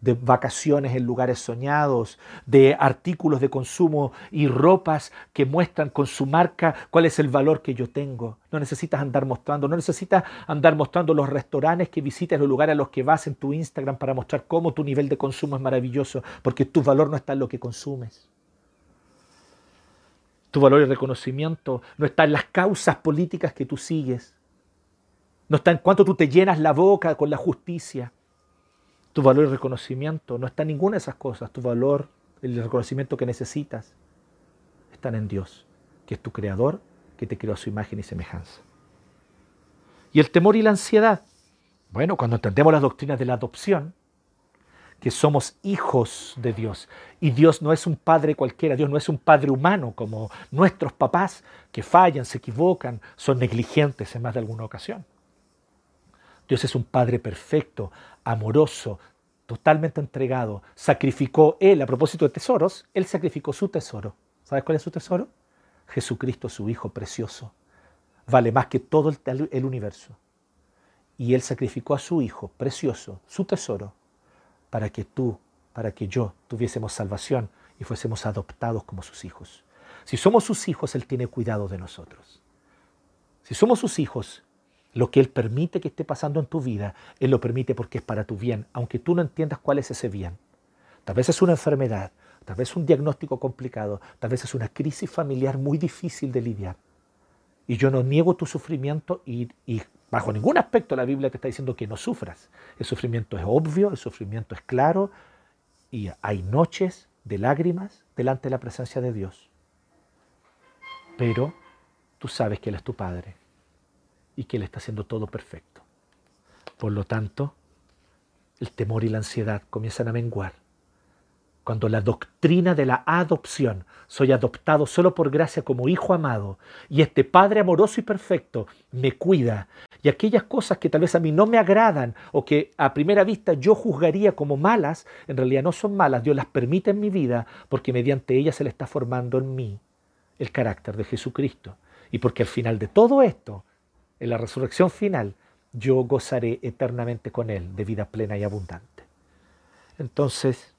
de vacaciones en lugares soñados, de artículos de consumo y ropas que muestran con su marca cuál es el valor que yo tengo. No necesitas andar mostrando, no necesitas andar mostrando los restaurantes que visitas, los lugares a los que vas en tu Instagram para mostrar cómo tu nivel de consumo es maravilloso, porque tu valor no está en lo que consumes. Tu valor y reconocimiento no está en las causas políticas que tú sigues. No está en cuánto tú te llenas la boca con la justicia. Tu valor y reconocimiento no está en ninguna de esas cosas. Tu valor, el reconocimiento que necesitas, están en Dios, que es tu creador, que te creó a su imagen y semejanza. Y el temor y la ansiedad. Bueno, cuando entendemos las doctrinas de la adopción, que somos hijos de Dios. Y Dios no es un padre cualquiera, Dios no es un padre humano como nuestros papás que fallan, se equivocan, son negligentes en más de alguna ocasión. Dios es un Padre perfecto, amoroso, totalmente entregado. Sacrificó Él, a propósito de tesoros, Él sacrificó su tesoro. ¿Sabes cuál es su tesoro? Jesucristo, su Hijo precioso. Vale más que todo el, el universo. Y Él sacrificó a su Hijo precioso, su tesoro, para que tú, para que yo tuviésemos salvación y fuésemos adoptados como sus hijos. Si somos sus hijos, Él tiene cuidado de nosotros. Si somos sus hijos, lo que Él permite que esté pasando en tu vida, Él lo permite porque es para tu bien, aunque tú no entiendas cuál es ese bien. Tal vez es una enfermedad, tal vez un diagnóstico complicado, tal vez es una crisis familiar muy difícil de lidiar. Y yo no niego tu sufrimiento y, y bajo ningún aspecto la Biblia te está diciendo que no sufras. El sufrimiento es obvio, el sufrimiento es claro y hay noches de lágrimas delante de la presencia de Dios. Pero tú sabes que Él es tu Padre y que Él está haciendo todo perfecto. Por lo tanto, el temor y la ansiedad comienzan a menguar. Cuando la doctrina de la adopción, soy adoptado solo por gracia como hijo amado, y este Padre amoroso y perfecto me cuida, y aquellas cosas que tal vez a mí no me agradan o que a primera vista yo juzgaría como malas, en realidad no son malas, Dios las permite en mi vida porque mediante ellas se le está formando en mí el carácter de Jesucristo. Y porque al final de todo esto, en la resurrección final, yo gozaré eternamente con Él de vida plena y abundante. Entonces,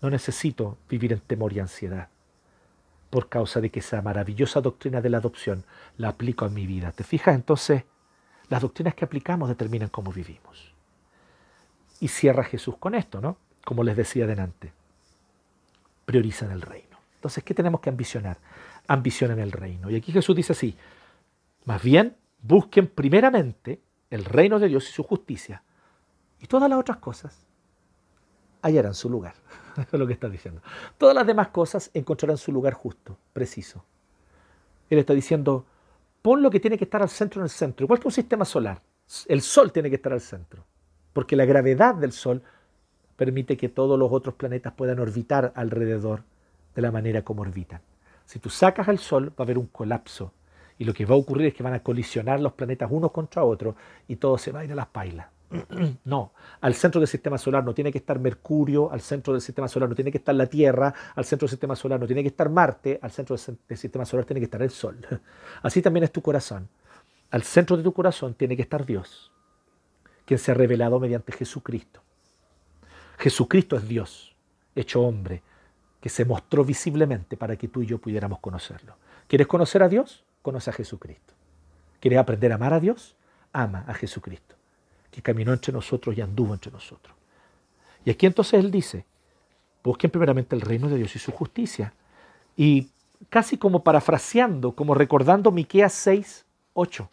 no necesito vivir en temor y ansiedad por causa de que esa maravillosa doctrina de la adopción la aplico en mi vida. ¿Te fijas? Entonces, las doctrinas que aplicamos determinan cómo vivimos. Y cierra Jesús con esto, ¿no? Como les decía delante, priorizan el reino. Entonces, ¿qué tenemos que ambicionar? Ambicionan el reino. Y aquí Jesús dice así, más bien, busquen primeramente el reino de Dios y su justicia. Y todas las otras cosas hallarán su lugar. Es lo que está diciendo. Todas las demás cosas encontrarán su lugar justo, preciso. Él está diciendo, pon lo que tiene que estar al centro en el centro, igual que un sistema solar. El Sol tiene que estar al centro, porque la gravedad del Sol permite que todos los otros planetas puedan orbitar alrededor de la manera como orbitan. Si tú sacas al Sol, va a haber un colapso y lo que va a ocurrir es que van a colisionar los planetas unos contra otros y todo se va a ir a las pailas. No, al centro del sistema solar no tiene que estar Mercurio, al centro del sistema solar no tiene que estar la Tierra, al centro del sistema solar no tiene que estar Marte, al centro del sistema solar tiene que estar el Sol. Así también es tu corazón. Al centro de tu corazón tiene que estar Dios, quien se ha revelado mediante Jesucristo. Jesucristo es Dios, hecho hombre, que se mostró visiblemente para que tú y yo pudiéramos conocerlo. ¿Quieres conocer a Dios? Conoce a Jesucristo. ¿Quieres aprender a amar a Dios? Ama a Jesucristo, que caminó entre nosotros y anduvo entre nosotros. Y aquí entonces Él dice, busquen primeramente el reino de Dios y su justicia. Y casi como parafraseando, como recordando Miqueas 6, 8.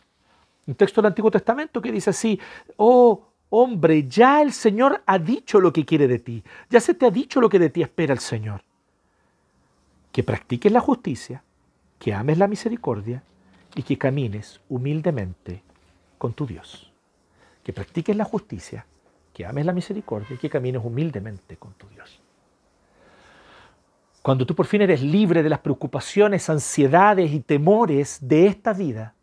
Un texto del Antiguo Testamento que dice así, oh hombre, ya el Señor ha dicho lo que quiere de ti, ya se te ha dicho lo que de ti espera el Señor. Que practiques la justicia, que ames la misericordia y que camines humildemente con tu Dios. Que practiques la justicia, que ames la misericordia y que camines humildemente con tu Dios. Cuando tú por fin eres libre de las preocupaciones, ansiedades y temores de esta vida,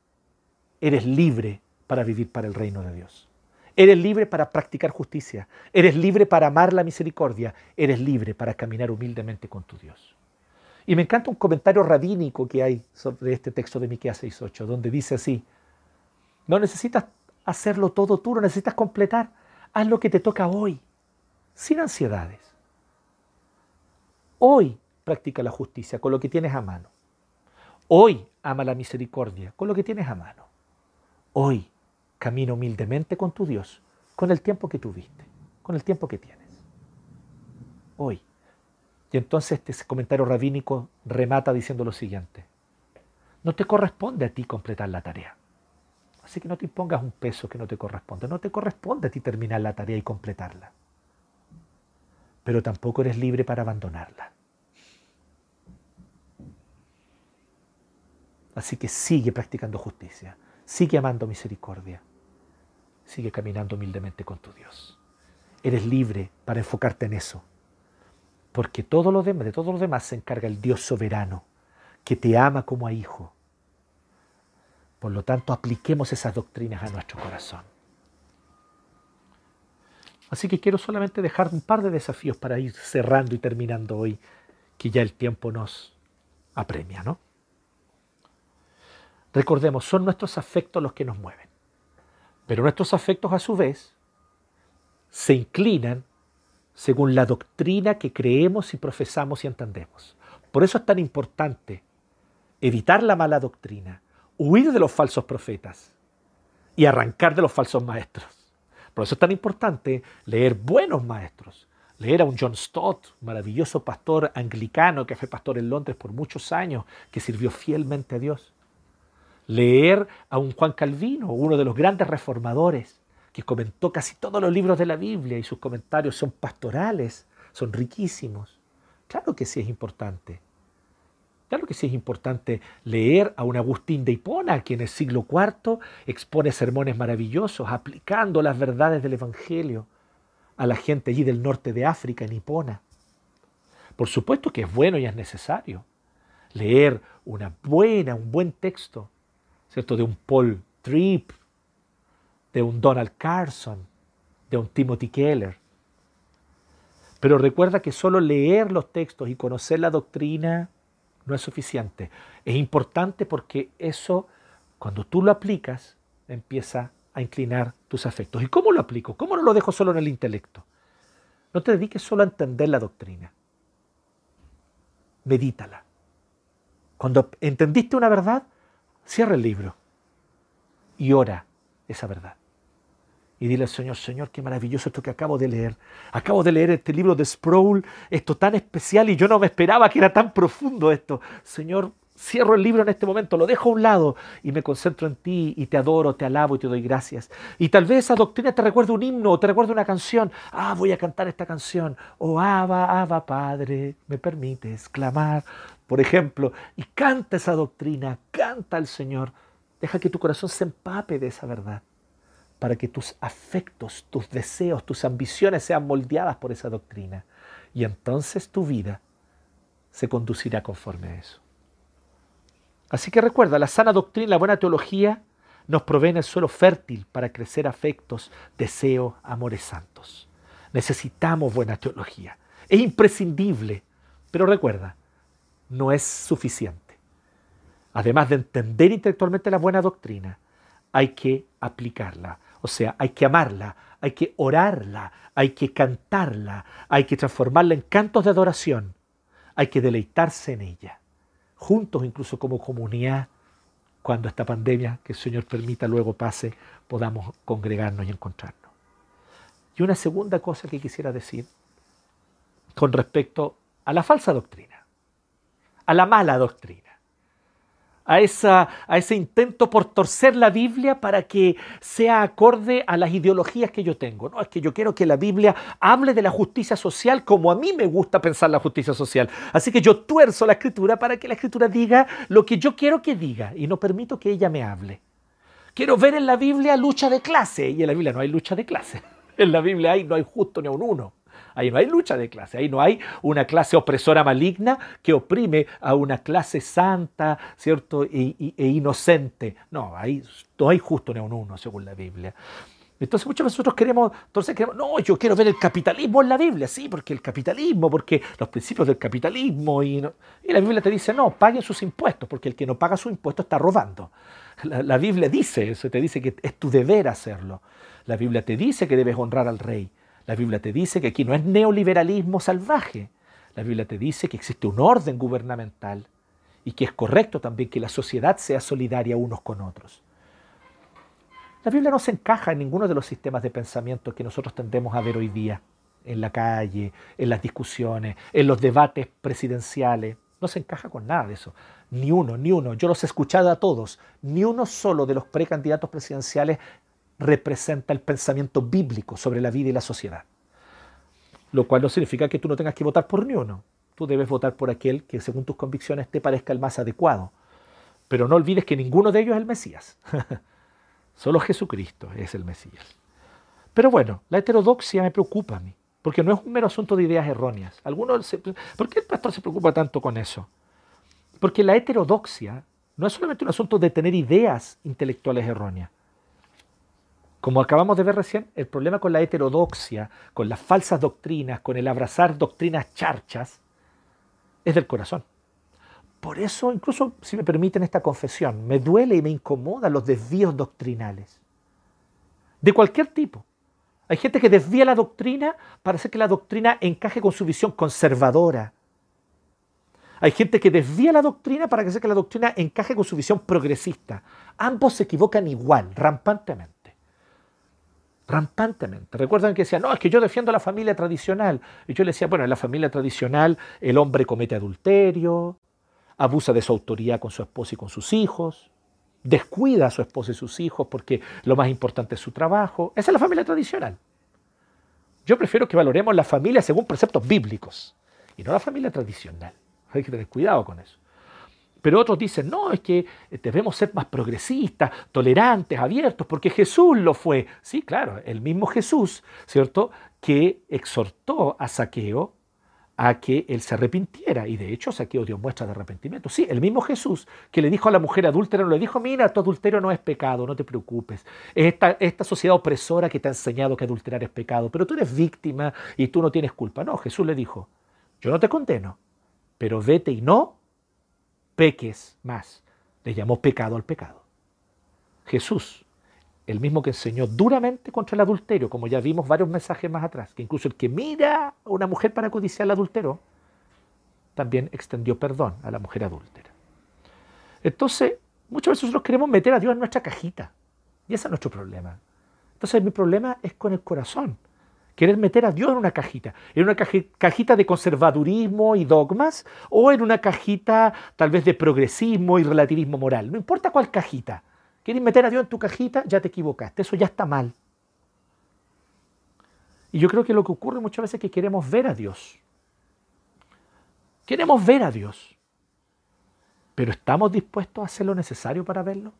eres libre para vivir para el reino de Dios. Eres libre para practicar justicia. Eres libre para amar la misericordia. Eres libre para caminar humildemente con tu Dios. Y me encanta un comentario rabínico que hay sobre este texto de Miqueas 6.8, donde dice así, no necesitas hacerlo todo tú, no necesitas completar, haz lo que te toca hoy. sin ansiedades. Hoy practica la justicia con lo que tienes a mano. Hoy ama la misericordia con lo que tienes a mano. Hoy camina humildemente con tu Dios, con el tiempo que tuviste, con el tiempo que tienes. Hoy. Y entonces este comentario rabínico remata diciendo lo siguiente. No te corresponde a ti completar la tarea. Así que no te impongas un peso que no te corresponde. No te corresponde a ti terminar la tarea y completarla. Pero tampoco eres libre para abandonarla. Así que sigue practicando justicia, sigue amando misericordia, sigue caminando humildemente con tu Dios. Eres libre para enfocarte en eso, porque todo lo demás, de todo lo demás se encarga el Dios soberano, que te ama como a hijo. Por lo tanto, apliquemos esas doctrinas a nuestro corazón. Así que quiero solamente dejar un par de desafíos para ir cerrando y terminando hoy, que ya el tiempo nos apremia, ¿no? Recordemos, son nuestros afectos los que nos mueven. Pero nuestros afectos a su vez se inclinan según la doctrina que creemos y profesamos y entendemos. Por eso es tan importante evitar la mala doctrina, huir de los falsos profetas y arrancar de los falsos maestros. Por eso es tan importante leer buenos maestros, leer a un John Stott, maravilloso pastor anglicano que fue pastor en Londres por muchos años, que sirvió fielmente a Dios leer a un Juan Calvino, uno de los grandes reformadores, que comentó casi todos los libros de la Biblia y sus comentarios son pastorales, son riquísimos. Claro que sí es importante. Claro que sí es importante leer a un Agustín de Hipona, quien en el siglo IV expone sermones maravillosos, aplicando las verdades del Evangelio a la gente allí del norte de África, en Hipona. Por supuesto que es bueno y es necesario leer una buena, un buen texto ¿cierto? De un Paul Tripp, de un Donald Carson, de un Timothy Keller. Pero recuerda que solo leer los textos y conocer la doctrina no es suficiente. Es importante porque eso, cuando tú lo aplicas, empieza a inclinar tus afectos. ¿Y cómo lo aplico? ¿Cómo no lo dejo solo en el intelecto? No te dediques solo a entender la doctrina. Medítala. Cuando entendiste una verdad, Cierra el libro y ora esa verdad. Y dile al Señor, Señor, qué maravilloso esto que acabo de leer. Acabo de leer este libro de Sproul, esto tan especial y yo no me esperaba que era tan profundo esto. Señor, cierro el libro en este momento, lo dejo a un lado y me concentro en ti y te adoro, te alabo y te doy gracias. Y tal vez esa doctrina te recuerde un himno o te recuerde una canción. Ah, voy a cantar esta canción. Oh, Abba, Abba, Padre, me permites clamar por ejemplo, y canta esa doctrina, canta al Señor. Deja que tu corazón se empape de esa verdad, para que tus afectos, tus deseos, tus ambiciones sean moldeadas por esa doctrina. Y entonces tu vida se conducirá conforme a eso. Así que recuerda, la sana doctrina, la buena teología, nos provee el suelo fértil para crecer afectos, deseos, amores santos. Necesitamos buena teología. Es imprescindible. Pero recuerda, no es suficiente. Además de entender intelectualmente la buena doctrina, hay que aplicarla. O sea, hay que amarla, hay que orarla, hay que cantarla, hay que transformarla en cantos de adoración, hay que deleitarse en ella, juntos incluso como comunidad, cuando esta pandemia, que el Señor permita luego pase, podamos congregarnos y encontrarnos. Y una segunda cosa que quisiera decir con respecto a la falsa doctrina a la mala doctrina, a, esa, a ese intento por torcer la Biblia para que sea acorde a las ideologías que yo tengo. No, es que yo quiero que la Biblia hable de la justicia social como a mí me gusta pensar la justicia social. Así que yo tuerzo la escritura para que la escritura diga lo que yo quiero que diga y no permito que ella me hable. Quiero ver en la Biblia lucha de clase y en la Biblia no hay lucha de clase. En la Biblia hay, no hay justo ni un uno. Ahí no hay lucha de clase, ahí no hay una clase opresora maligna que oprime a una clase santa, ¿cierto? E, inocente. No, ahí no hay justo ni un uno, según la Biblia. Entonces muchos de nosotros queremos, entonces queremos, no, yo quiero ver el capitalismo en la Biblia, sí, porque el capitalismo, porque los principios del capitalismo, y, la Biblia te dice, no, paguen sus impuestos, porque el que no paga sus impuestos está robando. La, la Biblia dice eso, te dice que es tu deber hacerlo. La Biblia te dice que debes honrar al rey. La Biblia te dice que aquí no es neoliberalismo salvaje. La Biblia te dice que existe un orden gubernamental y que es correcto también que la sociedad sea solidaria unos con otros. La Biblia no se encaja en ninguno de los sistemas de pensamiento que nosotros tendemos a ver hoy día, en la calle, en las discusiones, en los debates presidenciales. No se encaja con nada de eso. Ni uno, ni uno. Yo los he escuchado a todos. Ni uno solo de los precandidatos presidenciales representa el pensamiento bíblico sobre la vida y la sociedad. Lo cual no significa que tú no tengas que votar por ni uno. Tú debes votar por aquel que según tus convicciones te parezca el más adecuado. Pero no olvides que ninguno de ellos es el Mesías. Solo Jesucristo es el Mesías. Pero bueno, la heterodoxia me preocupa a mí, porque no es un mero asunto de ideas erróneas. Algunos ¿Por qué el pastor se preocupa tanto con eso? Porque la heterodoxia no es solamente un asunto de tener ideas intelectuales erróneas. Como acabamos de ver recién, el problema con la heterodoxia, con las falsas doctrinas, con el abrazar doctrinas charchas, es del corazón. Por eso, incluso si me permiten esta confesión, me duele y me incomoda los desvíos doctrinales. De cualquier tipo. Hay gente que desvía la doctrina para hacer que la doctrina encaje con su visión conservadora. Hay gente que desvía la doctrina para hacer que la doctrina encaje con su visión progresista. Ambos se equivocan igual, rampantemente rampantemente. Recuerdan que decían, no, es que yo defiendo la familia tradicional. Y yo le decía, bueno, en la familia tradicional el hombre comete adulterio, abusa de su autoridad con su esposa y con sus hijos, descuida a su esposa y sus hijos porque lo más importante es su trabajo. Esa es la familia tradicional. Yo prefiero que valoremos la familia según preceptos bíblicos y no la familia tradicional. Hay que tener cuidado con eso. Pero otros dicen, no, es que debemos ser más progresistas, tolerantes, abiertos, porque Jesús lo fue. Sí, claro, el mismo Jesús, ¿cierto? Que exhortó a Saqueo a que él se arrepintiera. Y de hecho Saqueo dio muestra de arrepentimiento. Sí, el mismo Jesús que le dijo a la mujer adúltera, no le dijo, mira, tu adulterio no es pecado, no te preocupes. Es esta, esta sociedad opresora que te ha enseñado que adulterar es pecado, pero tú eres víctima y tú no tienes culpa. No, Jesús le dijo, yo no te condeno, pero vete y no peques más. Le llamó pecado al pecado. Jesús, el mismo que enseñó duramente contra el adulterio, como ya vimos varios mensajes más atrás, que incluso el que mira a una mujer para codiciar el adultero, también extendió perdón a la mujer adúltera. Entonces, muchas veces nosotros queremos meter a Dios en nuestra cajita. Y ese es nuestro problema. Entonces, mi problema es con el corazón querer meter a Dios en una cajita, en una cajita de conservadurismo y dogmas o en una cajita tal vez de progresismo y relativismo moral. No importa cuál cajita. Quieres meter a Dios en tu cajita, ya te equivocaste. Eso ya está mal. Y yo creo que lo que ocurre muchas veces es que queremos ver a Dios. Queremos ver a Dios. Pero ¿estamos dispuestos a hacer lo necesario para verlo?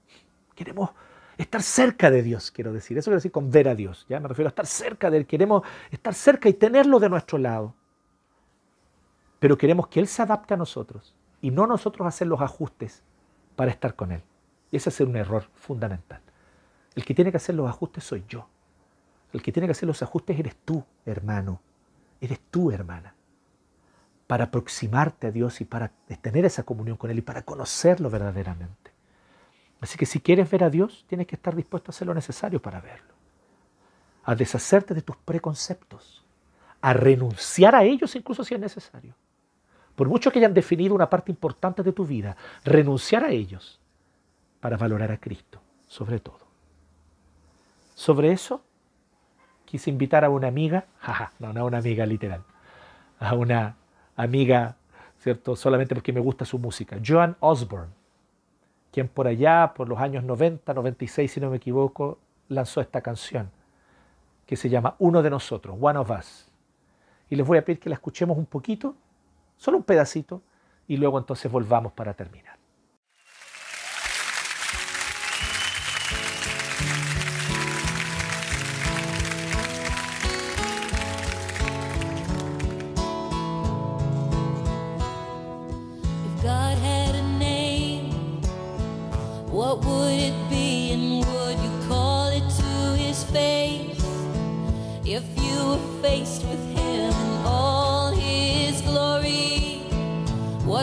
Queremos estar cerca de Dios, quiero decir. Eso quiero decir con ver a Dios. ¿ya? Me refiero a estar cerca de Él. Queremos estar cerca y tenerlo de nuestro lado. Pero queremos que Él se adapte a nosotros y no nosotros hacer los ajustes para estar con Él. Y ese es un error fundamental. El que tiene que hacer los ajustes soy yo. El que tiene que hacer los ajustes eres tú, hermano. Eres tú, hermana. Para aproximarte a Dios y para tener esa comunión con Él y para conocerlo verdaderamente. Así que si quieres ver a Dios, tienes que estar dispuesto a hacer lo necesario para verlo. A deshacerte de tus preconceptos. A renunciar a ellos incluso si es necesario. Por mucho que hayan definido una parte importante de tu vida, renunciar a ellos para valorar a Cristo, sobre todo. Sobre eso, quise invitar a una amiga, jaja, no, no a una amiga literal, a una amiga, ¿cierto? Solamente porque me gusta su música, Joan Osborne quien por allá, por los años 90, 96 si no me equivoco, lanzó esta canción que se llama Uno de nosotros, One of Us. Y les voy a pedir que la escuchemos un poquito, solo un pedacito, y luego entonces volvamos para terminar.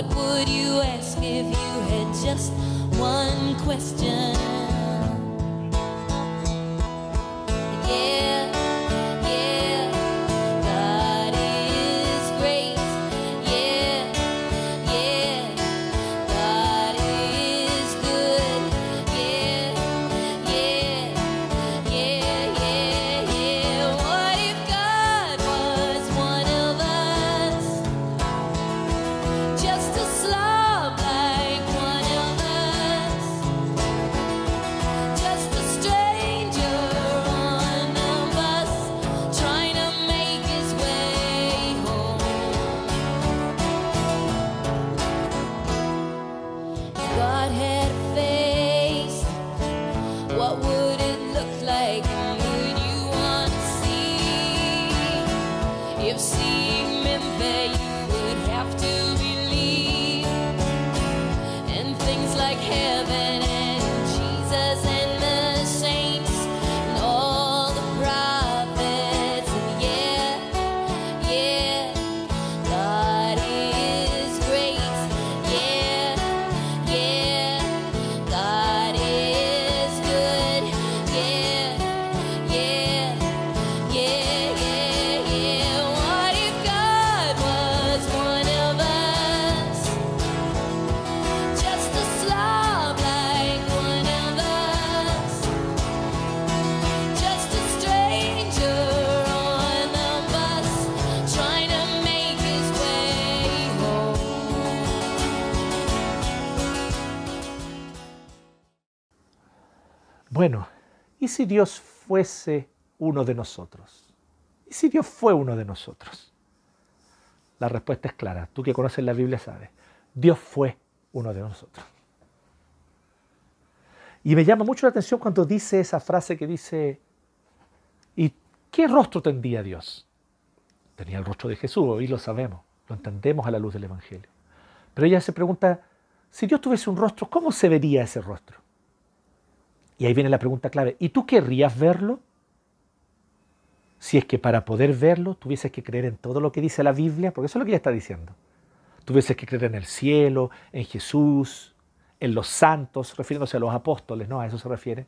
what would si Dios fuese uno de nosotros? ¿Y si Dios fue uno de nosotros? La respuesta es clara. Tú que conoces la Biblia sabes. Dios fue uno de nosotros. Y me llama mucho la atención cuando dice esa frase que dice, ¿y qué rostro tendría Dios? Tenía el rostro de Jesús, hoy lo sabemos, lo entendemos a la luz del Evangelio. Pero ella se pregunta, si Dios tuviese un rostro, ¿cómo se vería ese rostro? Y ahí viene la pregunta clave, ¿y tú querrías verlo? Si es que para poder verlo tuvieses que creer en todo lo que dice la Biblia, porque eso es lo que ella está diciendo. Tuvieses que creer en el cielo, en Jesús, en los santos, refiriéndose a los apóstoles, ¿no? A eso se refiere,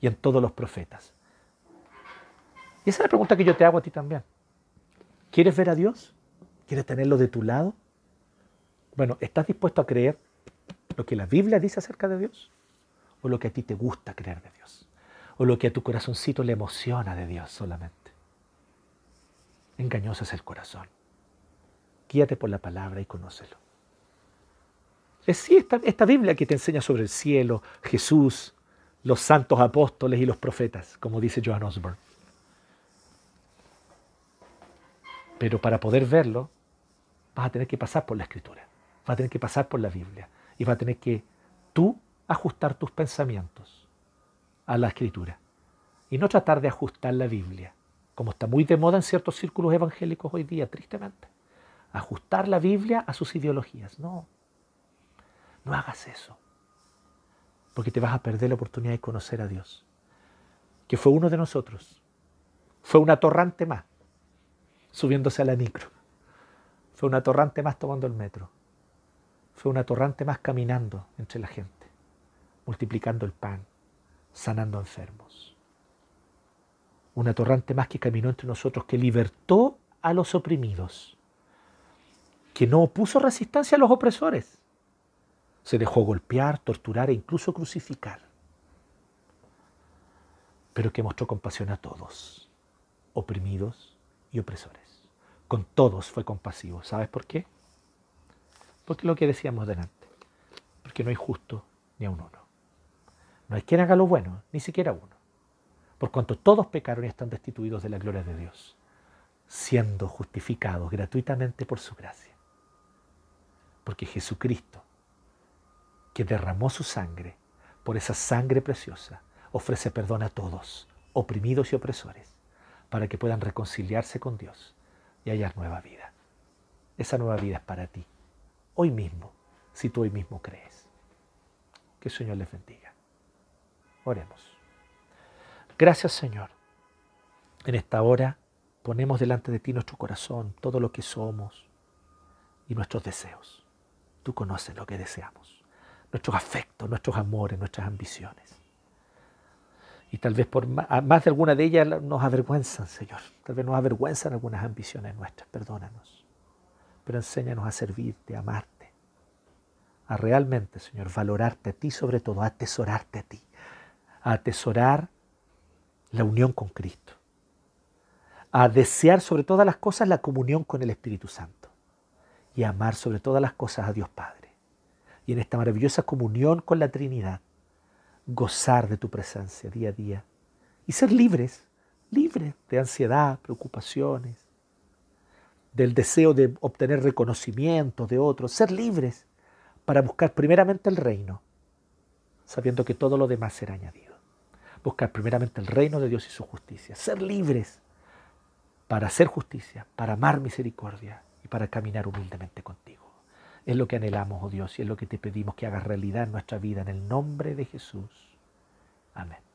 y en todos los profetas. Y esa es la pregunta que yo te hago a ti también. ¿Quieres ver a Dios? ¿Quieres tenerlo de tu lado? Bueno, ¿estás dispuesto a creer lo que la Biblia dice acerca de Dios? ¿O lo que a ti te gusta creer de Dios? ¿O lo que a tu corazoncito le emociona de Dios solamente? Engañoso es el corazón. Guíate por la palabra y conócelo. Es sí esta, Biblia que te enseña sobre el cielo, Jesús, los santos apóstoles y los profetas, como dice Joan Osborne. Pero para poder verlo, vas a tener que pasar por la escritura, vas a tener que pasar por la Biblia y vas a tener que tú ajustar tus pensamientos a la escritura y no tratar de ajustar la Biblia, como está muy de moda en ciertos círculos evangélicos hoy día, tristemente. Ajustar la Biblia a sus ideologías. No, no hagas eso, porque te vas a perder la oportunidad de conocer a Dios, que fue uno de nosotros, fue un atorrante más subiéndose a la micro. Fue un atorrante más tomando el metro. Fue un atorrante más caminando entre la gente, multiplicando el pan, sanando enfermos. Un atorrante más que caminó entre nosotros, que libertó a los oprimidos, que no opuso resistencia a los opresores. Se dejó golpear, torturar e incluso crucificar, pero que mostró compasión a todos, oprimidos y opresores con todos fue compasivo. ¿Sabes por qué? Porque lo que decíamos delante. Porque no hay justo ni a un uno. No hay quien haga lo bueno, ni siquiera uno. Por cuanto todos pecaron y están destituidos de la gloria de Dios, siendo justificados gratuitamente por su gracia. Porque Jesucristo, que derramó su sangre, por esa sangre preciosa, ofrece perdón a todos, oprimidos y opresores, para que puedan reconciliarse con Dios y hallar nueva vida. Esa nueva vida es para ti, hoy mismo, si tú hoy mismo crees. Que el Señor les bendiga. Oremos. Gracias Señor. En esta hora ponemos delante de ti nuestro corazón, todo lo que somos y nuestros deseos. Tú conoces lo que deseamos, nuestros afectos, nuestros amores, nuestras ambiciones. Y tal vez por más de alguna de ellas nos avergüenzan, Señor. Tal vez nos avergüenzan algunas ambiciones nuestras. Perdónanos. Pero enséñanos a servirte, a amarte. A realmente, Señor, valorarte a ti sobre todo, a atesorarte a ti. A atesorar la unión con Cristo. A desear sobre todas las cosas la comunión con el Espíritu Santo. Y a amar sobre todas las cosas a Dios Padre. Y en esta maravillosa comunión con la Trinidad gozar de tu presencia día a día y ser libres, libres de ansiedad, preocupaciones, del deseo de obtener reconocimiento de otros, ser libres para buscar primeramente el reino, sabiendo que todo lo demás será añadido. Buscar primeramente el reino de Dios y su justicia. Ser libres para hacer justicia, para amar misericordia y para caminar humildemente contigo. Es lo que anhelamos, oh Dios, y es lo que te pedimos que hagas realidad en nuestra vida en el nombre de Jesús. Amén.